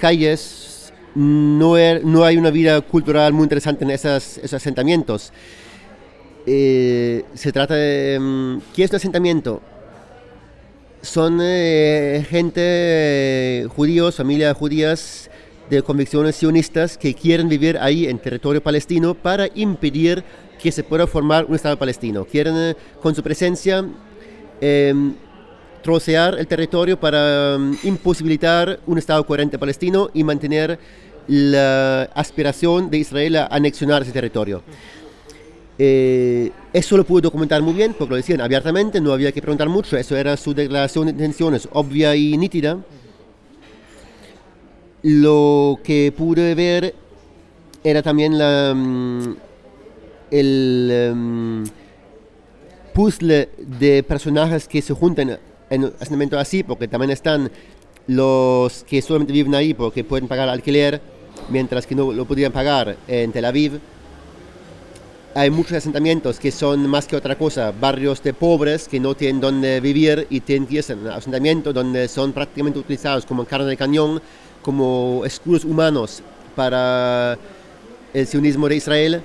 calles. No, er, no, hay una vida cultural muy interesante en esos, esos asentamientos. Mm, eh, se trata de... ¿Qué es un asentamiento? son eh, gente, eh, judíos, familias judías de convicciones sionistas que quieren vivir ahí en territorio palestino para impedir que se pueda formar un Estado palestino. Quieren eh, con su presencia em, trocear el territorio para em, imposibilitar un Estado coherente palestino y mantener la aspiración de Israel a anexionar ese territorio. Eh, eso lo pude documentar muy bien porque lo decían abiertamente, no había que preguntar mucho, eso era su declaración de intenciones obvia y nítida. Lo que pude ver era también mm, el mm, puzzle de personajes que se juntan en un así, porque también están los que solamente viven ahí porque pueden pagar alquiler, mientras que no lo podían pagar en Tel Aviv. Hay muchos asentamientos que son más que otra cosa, barrios de pobres que no tienen dónde vivir y tienen que irse a un asentamiento donde son prácticamente utilizados como carne de cañón, como escudos humanos para el sionismo de Israel.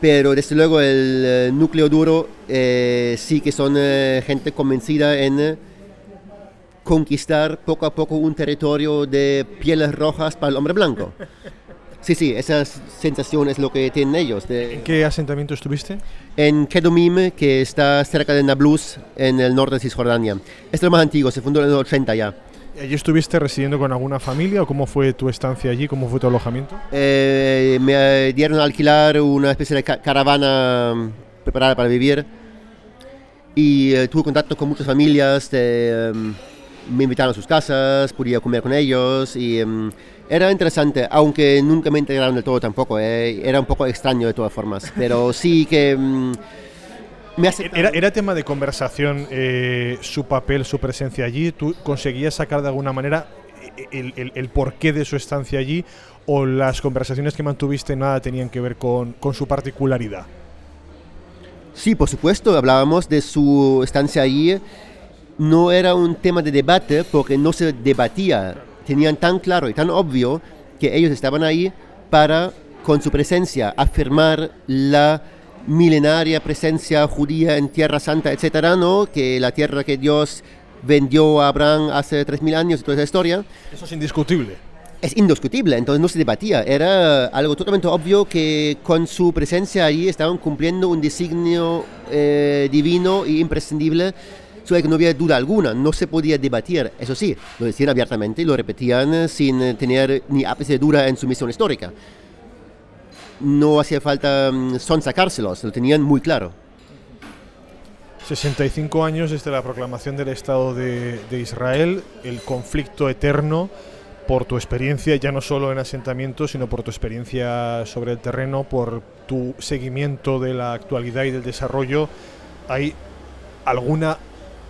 Pero desde luego el eh, núcleo duro eh, sí que son eh, gente convencida en conquistar poco a poco un territorio de pieles rojas para el hombre blanco. Sí, sí, esa sensación es lo que tienen ellos. ¿En qué asentamiento estuviste? En Kedomim, que está cerca de Nablus, en el norte de Cisjordania. Es lo más antiguo, se fundó en el 80 ya. ¿Allí estuviste residiendo con alguna familia o cómo fue tu estancia allí? ¿Cómo fue tu alojamiento? Eh, me dieron a alquilar una especie de caravana preparada para vivir y eh, tuve contacto con muchas familias. Em, me invitaron a sus casas, podía comer con ellos y em, era interesante, aunque nunca me integraron del todo tampoco, eh, era un poco extraño de todas formas, pero sí que... Mm, me era, era, tema de conversación eh, su papel, su presencia allí. ¿Tú conseguías sacar de alguna manera el, el, porqué de su estancia allí o las conversaciones que mantuviste nada tenían que ver con, con, su particularidad? Sí, por supuesto, hablábamos de su estancia allí. No era un tema de debate porque no se debatía tenían tan claro y tan obvio que ellos estaban ahí para, con su presencia, afirmar la milenaria presencia judía en Tierra Santa, etcétera, ¿no? Que la tierra que Dios vendió a Abraham hace 3.000 años y toda esa historia. Eso es indiscutible. Es indiscutible, entonces no se debatía. Era algo totalmente obvio que con su presencia ahí estaban cumpliendo un designio eh, divino e imprescindible sobre que no había duda alguna, no se podía debatir. Eso sí, lo decían abiertamente y lo repetían eh, sin eh, tener ni ápice de duda en su misión histórica. No hacía falta mm, son sacárselos, lo tenían muy claro. 65 años desde la proclamación del Estado de, de, Israel, el conflicto eterno por tu experiencia, ya no solo en asentamientos, sino por tu experiencia sobre el terreno, por tu seguimiento de la actualidad y del desarrollo. ¿Hay alguna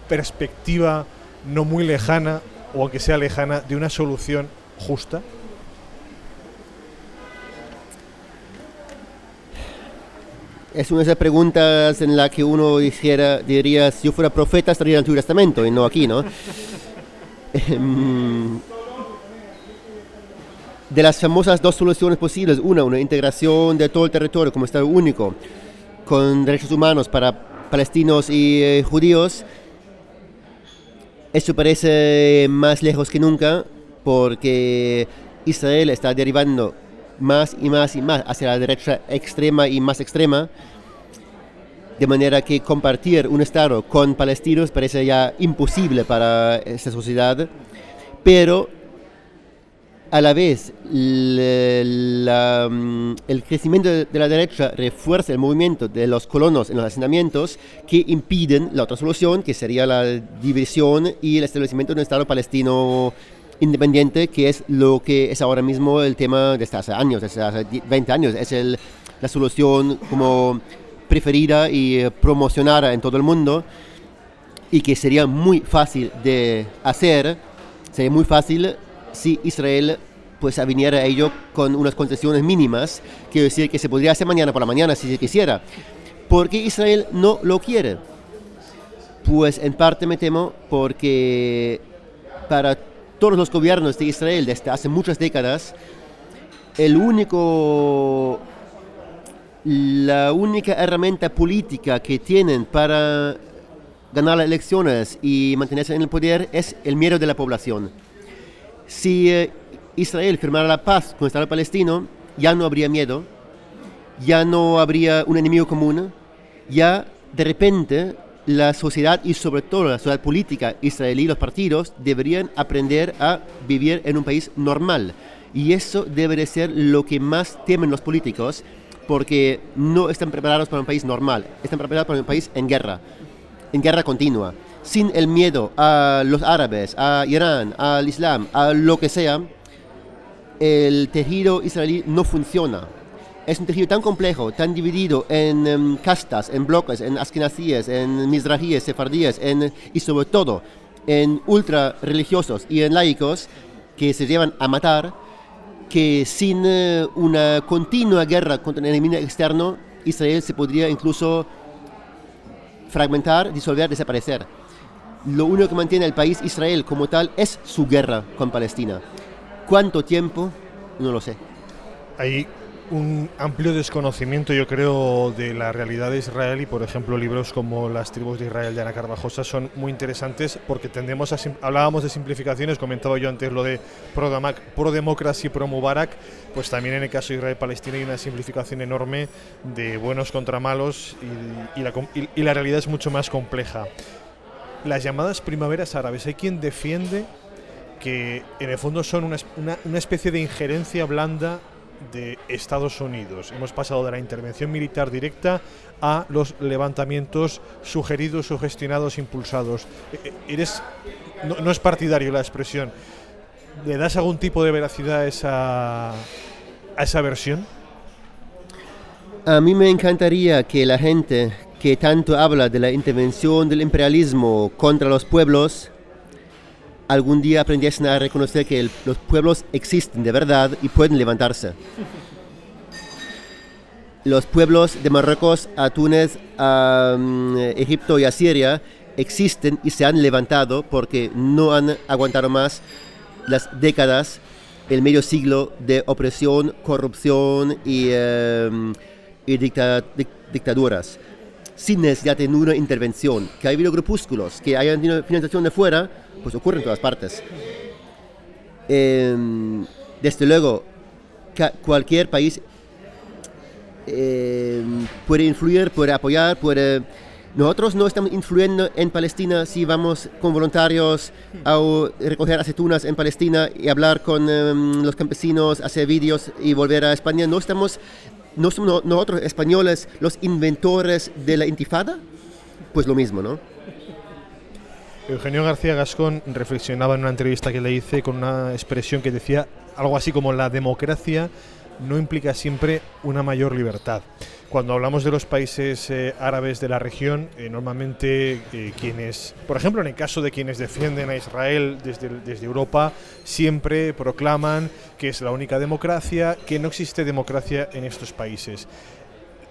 perspectiva no muy lejana, o aunque sea lejana, de una solución justa? Es una de esas preguntas en la que uno dijera, diría, si yo fuera profeta estaría en el Antiguo Testamento y no aquí, ¿no? Em, de las famosas dos soluciones posibles, una, una integración de todo el territorio como Estado único, con derechos humanos para palestinos y eh, judíos, esto parece más lejos que nunca porque Israel está derivando más y más y más hacia la derecha extrema y más extrema, de manera que compartir un Estado con palestinos parece ya imposible para esta sociedad, pero a la vez mm, el crecimiento de la derecha refuerza el movimiento de los colonos en los asentamientos que impiden la otra solución, que sería la división y el establecimiento de un Estado palestino independiente, que es lo que es ahora mismo el tema desde hace años, desde hace 20 años. Es el, la solución como preferida y promocionada en todo el mundo y que sería muy fácil de hacer, sería muy fácil si Israel pues viniera a ello con unas concesiones mínimas, quiero decir que se podría hacer mañana por la mañana si se quisiera, porque Israel no lo quiere. Pues en parte me temo porque para todos los gobiernos de Israel desde hace muchas décadas, el único, la única herramienta política que tienen para ganar las elecciones y mantenerse en el poder es el miedo de la población. Si eh, Israel firmara la paz con el Estado palestino, ya no habría miedo, ya no habría un enemigo común, ya de repente la sociedad y sobre todo la sociedad política israelí, los partidos, deberían aprender a vivir en un país normal. Y eso debe de ser lo que más temen los políticos, porque no están preparados para un país normal, están preparados para un país en guerra, en guerra continua, sin el miedo a los árabes, a Irán, al Islam, a lo que sea, el tejido israelí no funciona es un tejido tan complejo, tan dividido en em, castas, en bloques, en askenazíes, en mizrajíes, sefardíes, y sobre todo en ultra religiosos y en laicos que se llevan a matar, que sin eh, una continua guerra contra el enemigo externo, Israel se podría incluso fragmentar, disolver, desaparecer. Lo único que mantiene el país Israel como tal es su guerra con Palestina. ¿Cuánto tiempo? No lo sé. Ahí un amplio desconocimiento, yo creo, de la realidad de Israel y, por ejemplo, libros como Las tribus de Israel de Ana Carvajosa son muy interesantes porque tendemos a... Hablábamos de simplificaciones, comentaba yo antes lo de pro-democracia y pro-Mubarak, pues también en el caso de Israel-Palestina hay una simplificación enorme de buenos contra malos y la realidad es mucho más compleja. Las llamadas primaveras árabes, hay quien defiende que en el fondo son una, especie de injerencia blanda de Estados Unidos. Hemos pasado de la intervención militar directa a los levantamientos sugeridos, sugestionados, impulsados. Eh, eh, eres, no, es partidario la expresión. ¿Le das algún tipo de veracidad a esa, a esa versión? A mí me encantaría que la gente que tanto habla de la intervención del imperialismo contra los pueblos algún día aprendiesen a reconocer que los pueblos existen de verdad y pueden levantarse. Los pueblos de Marruecos a Túnez, a mm, Egipto y a Siria existen y se han levantado porque no han aguantado más las décadas, el medio siglo de opresión, corrupción y, em, dictaduras sin necesidad de ninguna intervención. Que ha habido grupúsculos que hayan financiación de fuera, pues ocurre en todas partes. Em, desde luego, cualquier país em, puede influir, puede apoyar, puede... Nosotros no estamos influyendo en Palestina si vamos con voluntarios a recoger aceitunas en Palestina y hablar con em, los campesinos, hacer vídeos y volver a España. No estamos ¿No somos nosotros españoles los inventores de la intifada? Pues lo mismo, ¿no? Eugenio García Gascón reflexionaba en una entrevista que le hice con una expresión que decía algo así como la democracia no implica siempre una mayor libertad. Cuando hablamos de los países eh, árabes de la región, eh, normalmente eh, quienes, por ejemplo, en el caso de quienes defienden a Israel desde, desde Europa, siempre proclaman que es la única democracia, que no existe democracia en estos países.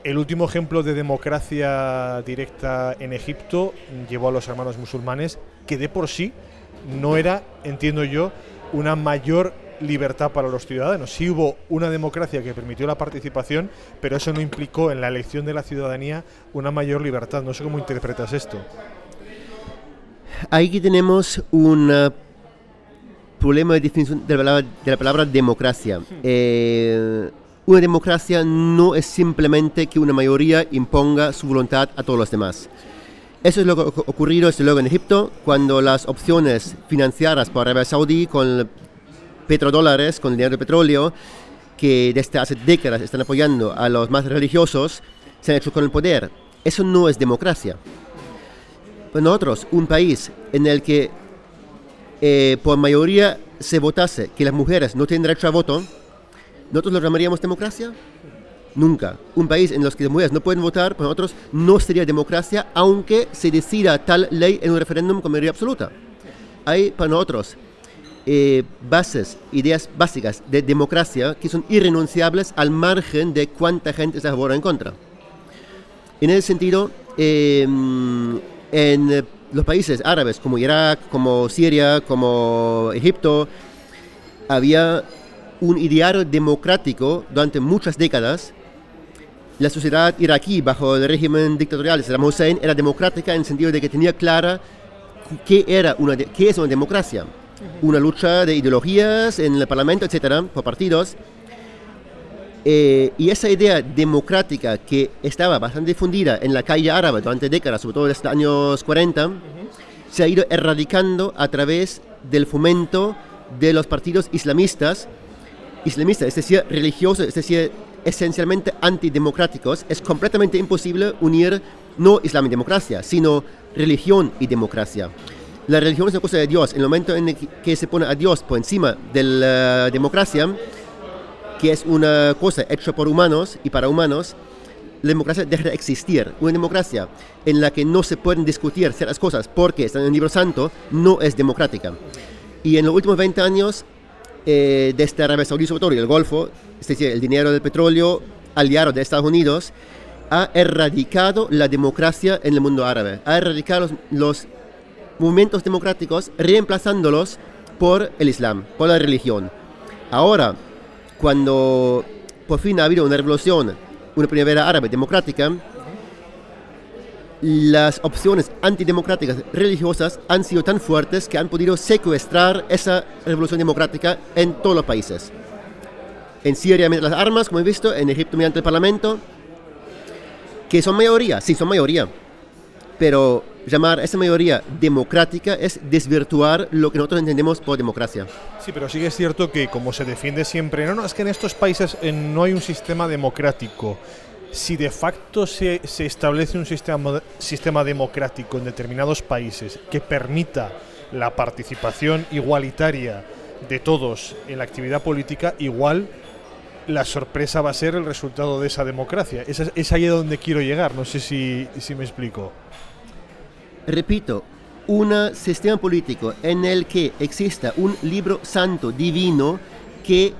El último ejemplo de democracia directa en Egipto llevó a los hermanos musulmanes, que de por sí no era, entiendo yo, una mayor libertad para los ciudadanos. Sí hubo una democracia que permitió la participación, pero eso no implicó en la elección de la ciudadanía una mayor libertad. No sé cómo interpretas esto. Aquí tenemos un uh, problema de definición de la palabra, democracia. Eh, una democracia no es simplemente que una mayoría imponga su voluntad a todos los demás. Eso es lo que ha ocurrido desde luego en Egipto, cuando las opciones financiadas por Arabia Saudí con petrodólares, con el dinero de petróleo, que desde hace décadas están apoyando a los más religiosos, se han hecho con el poder. Eso no es democracia. Pues nosotros, un país en el que eh, por mayoría se votase que las mujeres no tienen derecho a voto, ¿nosotros lo llamaríamos democracia? Nunca. Un país en el que las mujeres no pueden votar, para nosotros no sería democracia, aunque se decida tal ley en un referéndum con mayoría absoluta. Hay para nosotros eh, bases, ideas básicas de democracia que son irrenunciables al margen de cuánta gente se a en contra. En ese sentido, em, en los países árabes como Irak, como Siria, como Egipto, había un ideario democrático durante muchas décadas la sociedad iraquí bajo el régimen dictatorial de Saddam Hussein era democrática en el sentido de que tenía clara qué, era una qué es una democracia. Una lucha de ideologías en el parlamento, etcétera, por partidos. Eh, y esa idea democrática que estaba bastante difundida en la calle árabe durante décadas, sobre todo desde los años 40, se ha ido erradicando a través del fomento de los partidos islamistas, islamistas, es decir, religiosos, es decir, esencialmente antidemocráticos, es completamente imposible unir no islam y democracia, sino religión y democracia. La religión es una cosa de Dios. En el momento en que se pone a Dios por encima de la democracia, que es una cosa hecha por humanos y para humanos, la democracia deja de existir. Una democracia en la que no se pueden discutir ciertas cosas porque están en el libro santo no es democrática. Y en los últimos 20 años, eh, desde Arabia Saudí sobre todo y el Golfo, es decir, el dinero del petróleo aliado de Estados Unidos, ha erradicado la democracia en el mundo árabe, ha erradicado los, movimientos democráticos reemplazándolos por el Islam, por la religión. Ahora, cuando por fin ha habido una revolución, una primavera árabe democrática, las opciones antidemocráticas religiosas han sido tan fuertes que han podido secuestrar esa revolución democrática en todos los países. En Siria mediante las armas, como he visto, en Egipto mediante el parlamento, que son mayoría, sí, son mayoría, pero llamar a esa mayoría democrática es desvirtuar lo que nosotros entendemos por democracia. Sí, pero sí que es cierto que como se defiende siempre, no, no, es que en estos países eh, no hay un sistema democrático. Si de facto se, se establece un sistema, sistema democrático en determinados países que permita la participación igualitaria de todos en la actividad política, igual la sorpresa va a ser el resultado de esa democracia. Es, es ahí donde quiero llegar, no sé si, si me explico. Repito, un sistema político en el que exista un libro santo divino que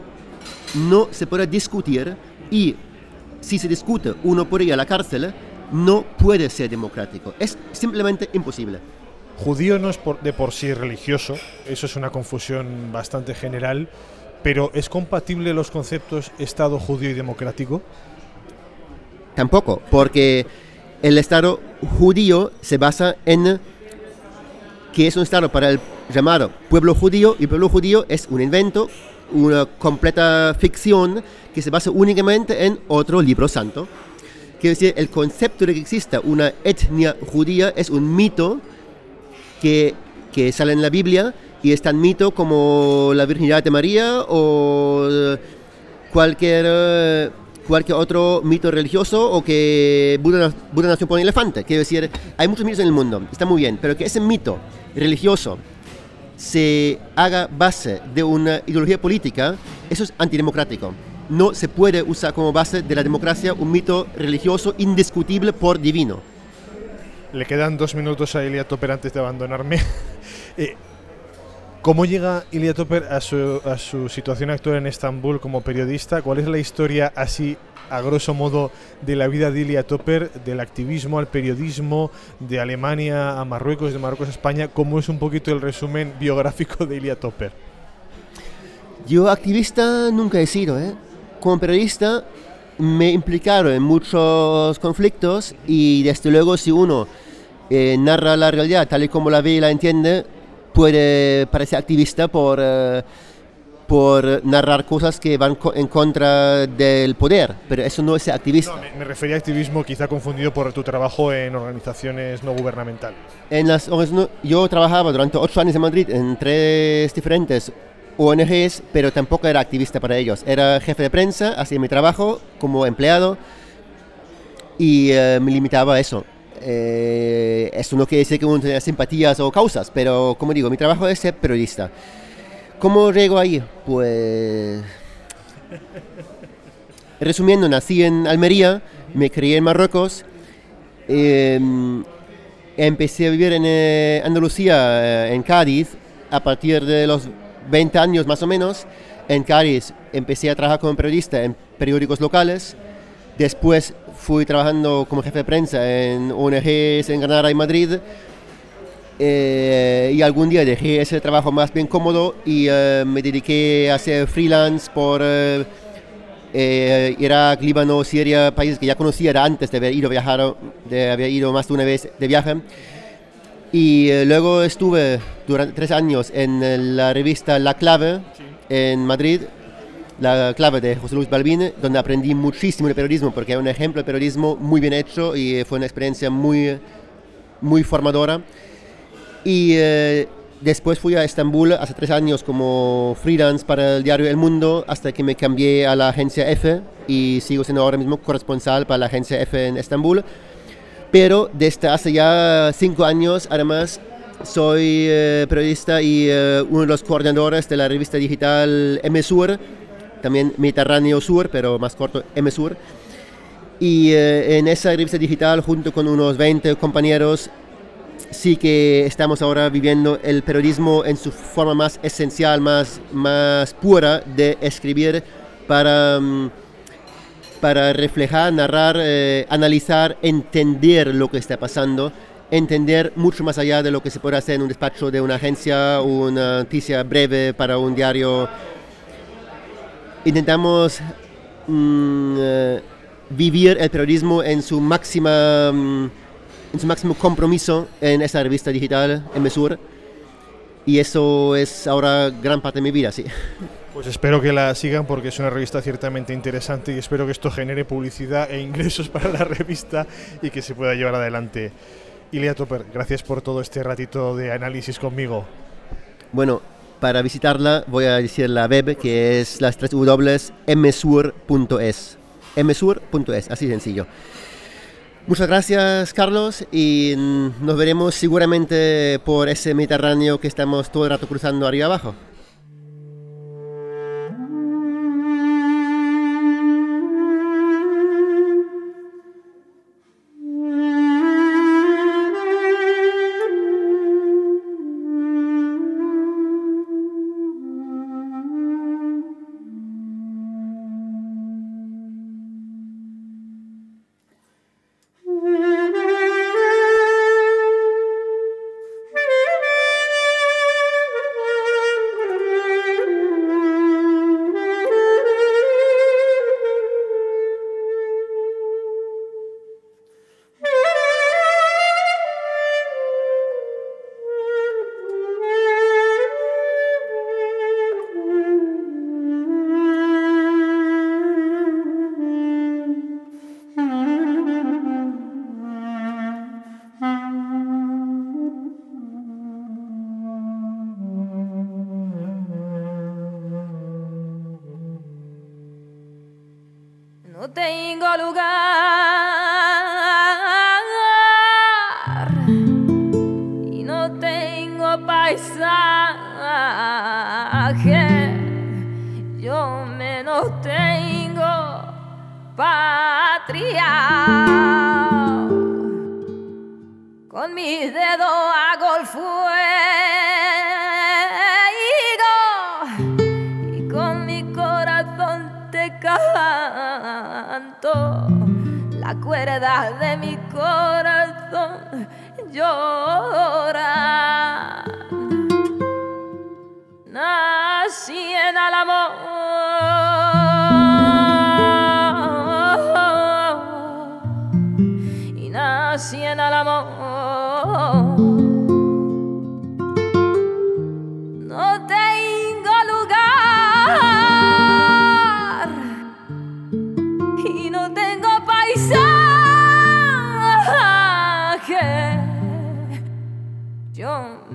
no se pueda discutir y si se discute uno por ir a la cárcel, no puede ser democrático. Es simplemente imposible. Judío no es de por sí religioso, eso es una confusión bastante general. Pero ¿es compatible los conceptos Estado judío y democrático? Tampoco, porque el Estado judío se basa en que es un Estado para el llamado pueblo judío y pueblo judío es un invento, una completa ficción que se basa únicamente en otro libro santo. Quiere decir, el concepto de que exista una etnia judía es un mito que, que sale en la Biblia y es tan mito como la virginidad de María o cualquier, eh, cualquier otro mito religioso o que Buda, Buda nació por un elefante. Quiero decir, hay muchos mitos en el mundo, está muy bien, pero que ese mito religioso se haga base de una ideología política, eso es antidemocrático. No se puede usar como base de la democracia un mito religioso indiscutible por divino. Le quedan dos minutos a Elia Topper antes de abandonarme. eh, ¿Cómo llega Ilya Topper a su, a su, situación actual en Estambul como periodista? ¿Cuál es la historia así, a grosso modo, de la vida de Ilya Topper, del activismo al periodismo, de Alemania a Marruecos, de Marruecos a España? ¿Cómo es un poquito el resumen biográfico de Ilya Topper? Yo activista nunca he sido, ¿eh? Como periodista me he implicado en muchos conflictos y desde luego si uno eh, narra la realidad tal y como la ve y la entiende, puede parecer activista por, uh, por narrar cosas que van co en contra del poder, pero eso no es activista. No, me, me, refería a activismo quizá confundido por tu trabajo en organizaciones no gubernamentales. En las, yo trabajaba durante ocho años en Madrid en tres diferentes ONGs, pero tampoco era activista para ellos. Era jefe de prensa, hacía mi trabajo como empleado y uh, me limitaba a eso eh, esto no quiere decir que uno tenga simpatías o causas, pero como digo, mi trabajo es ser periodista. ¿Cómo llego ahí? Pues... Resumiendo, nací en Almería, me crié en Marruecos, eh, empecé a vivir en eh, Andalucía, eh, en Cádiz, a partir de los 20 años más o menos. En Cádiz empecé a trabajar como periodista en periódicos locales. Después fui trabajando como jefe de prensa en ONGs en Granada y Madrid. Eh, y algún día dejé ese trabajo más bien cómodo y eh, me dediqué a hacer freelance por, eh, eh, Irak, Líbano, Siria, países que ya conocía antes de haber ido, viajar, de haber ido más de una vez de viaje. Y eh, luego estuve durante tres años en la revista La Clave en Madrid, La Clave de José Luis Balbín, donde aprendí muchísimo de periodismo, porque es un ejemplo de periodismo muy bien hecho y fue una experiencia muy, muy formadora. Y eh, después fui a Estambul hace tres años como freelance para el diario El Mundo, hasta que me cambié a la agencia F y sigo siendo ahora mismo corresponsal para la agencia F en Estambul. Pero desde hace ya cinco años, además, soy eh, periodista y eh, uno de los coordinadores de la revista digital MSUR, también Mediterráneo Sur, pero más corto, MSUR. Y eh, en esa revista digital, junto con unos 20 compañeros, sí que estamos ahora viviendo el periodismo en su forma más esencial, más, más pura de escribir para, mm, para reflejar, narrar, eh, analizar, entender lo que está pasando, entender mucho más allá de lo que se puede hacer en un despacho de una agencia, una noticia breve para un diario. Intentamos mm, eh, vivir el periodismo en su máxima... Mm, en su máximo compromiso en esa revista digital, en Mesur. Y eso es ahora gran parte de mi vida, sí. Pues espero que la sigan porque es una revista ciertamente interesante y espero que esto genere publicidad e ingresos para la revista y que se pueda llevar adelante. Ilia Topper, gracias por todo este ratito de análisis conmigo. Bueno, para visitarla voy a decir la web que es las tres msur.es. msur.es, así sencillo. Muchas gracias, Carlos, y nos veremos seguramente por ese Mediterráneo que estamos todo el rato cruzando arriba abajo.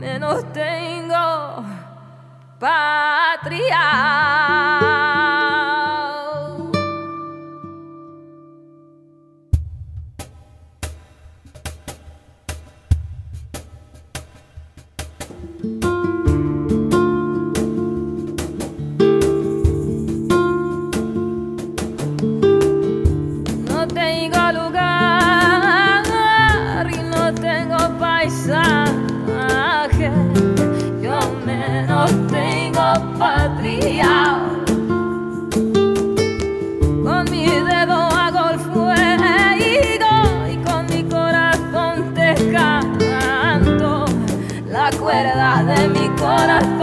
De mi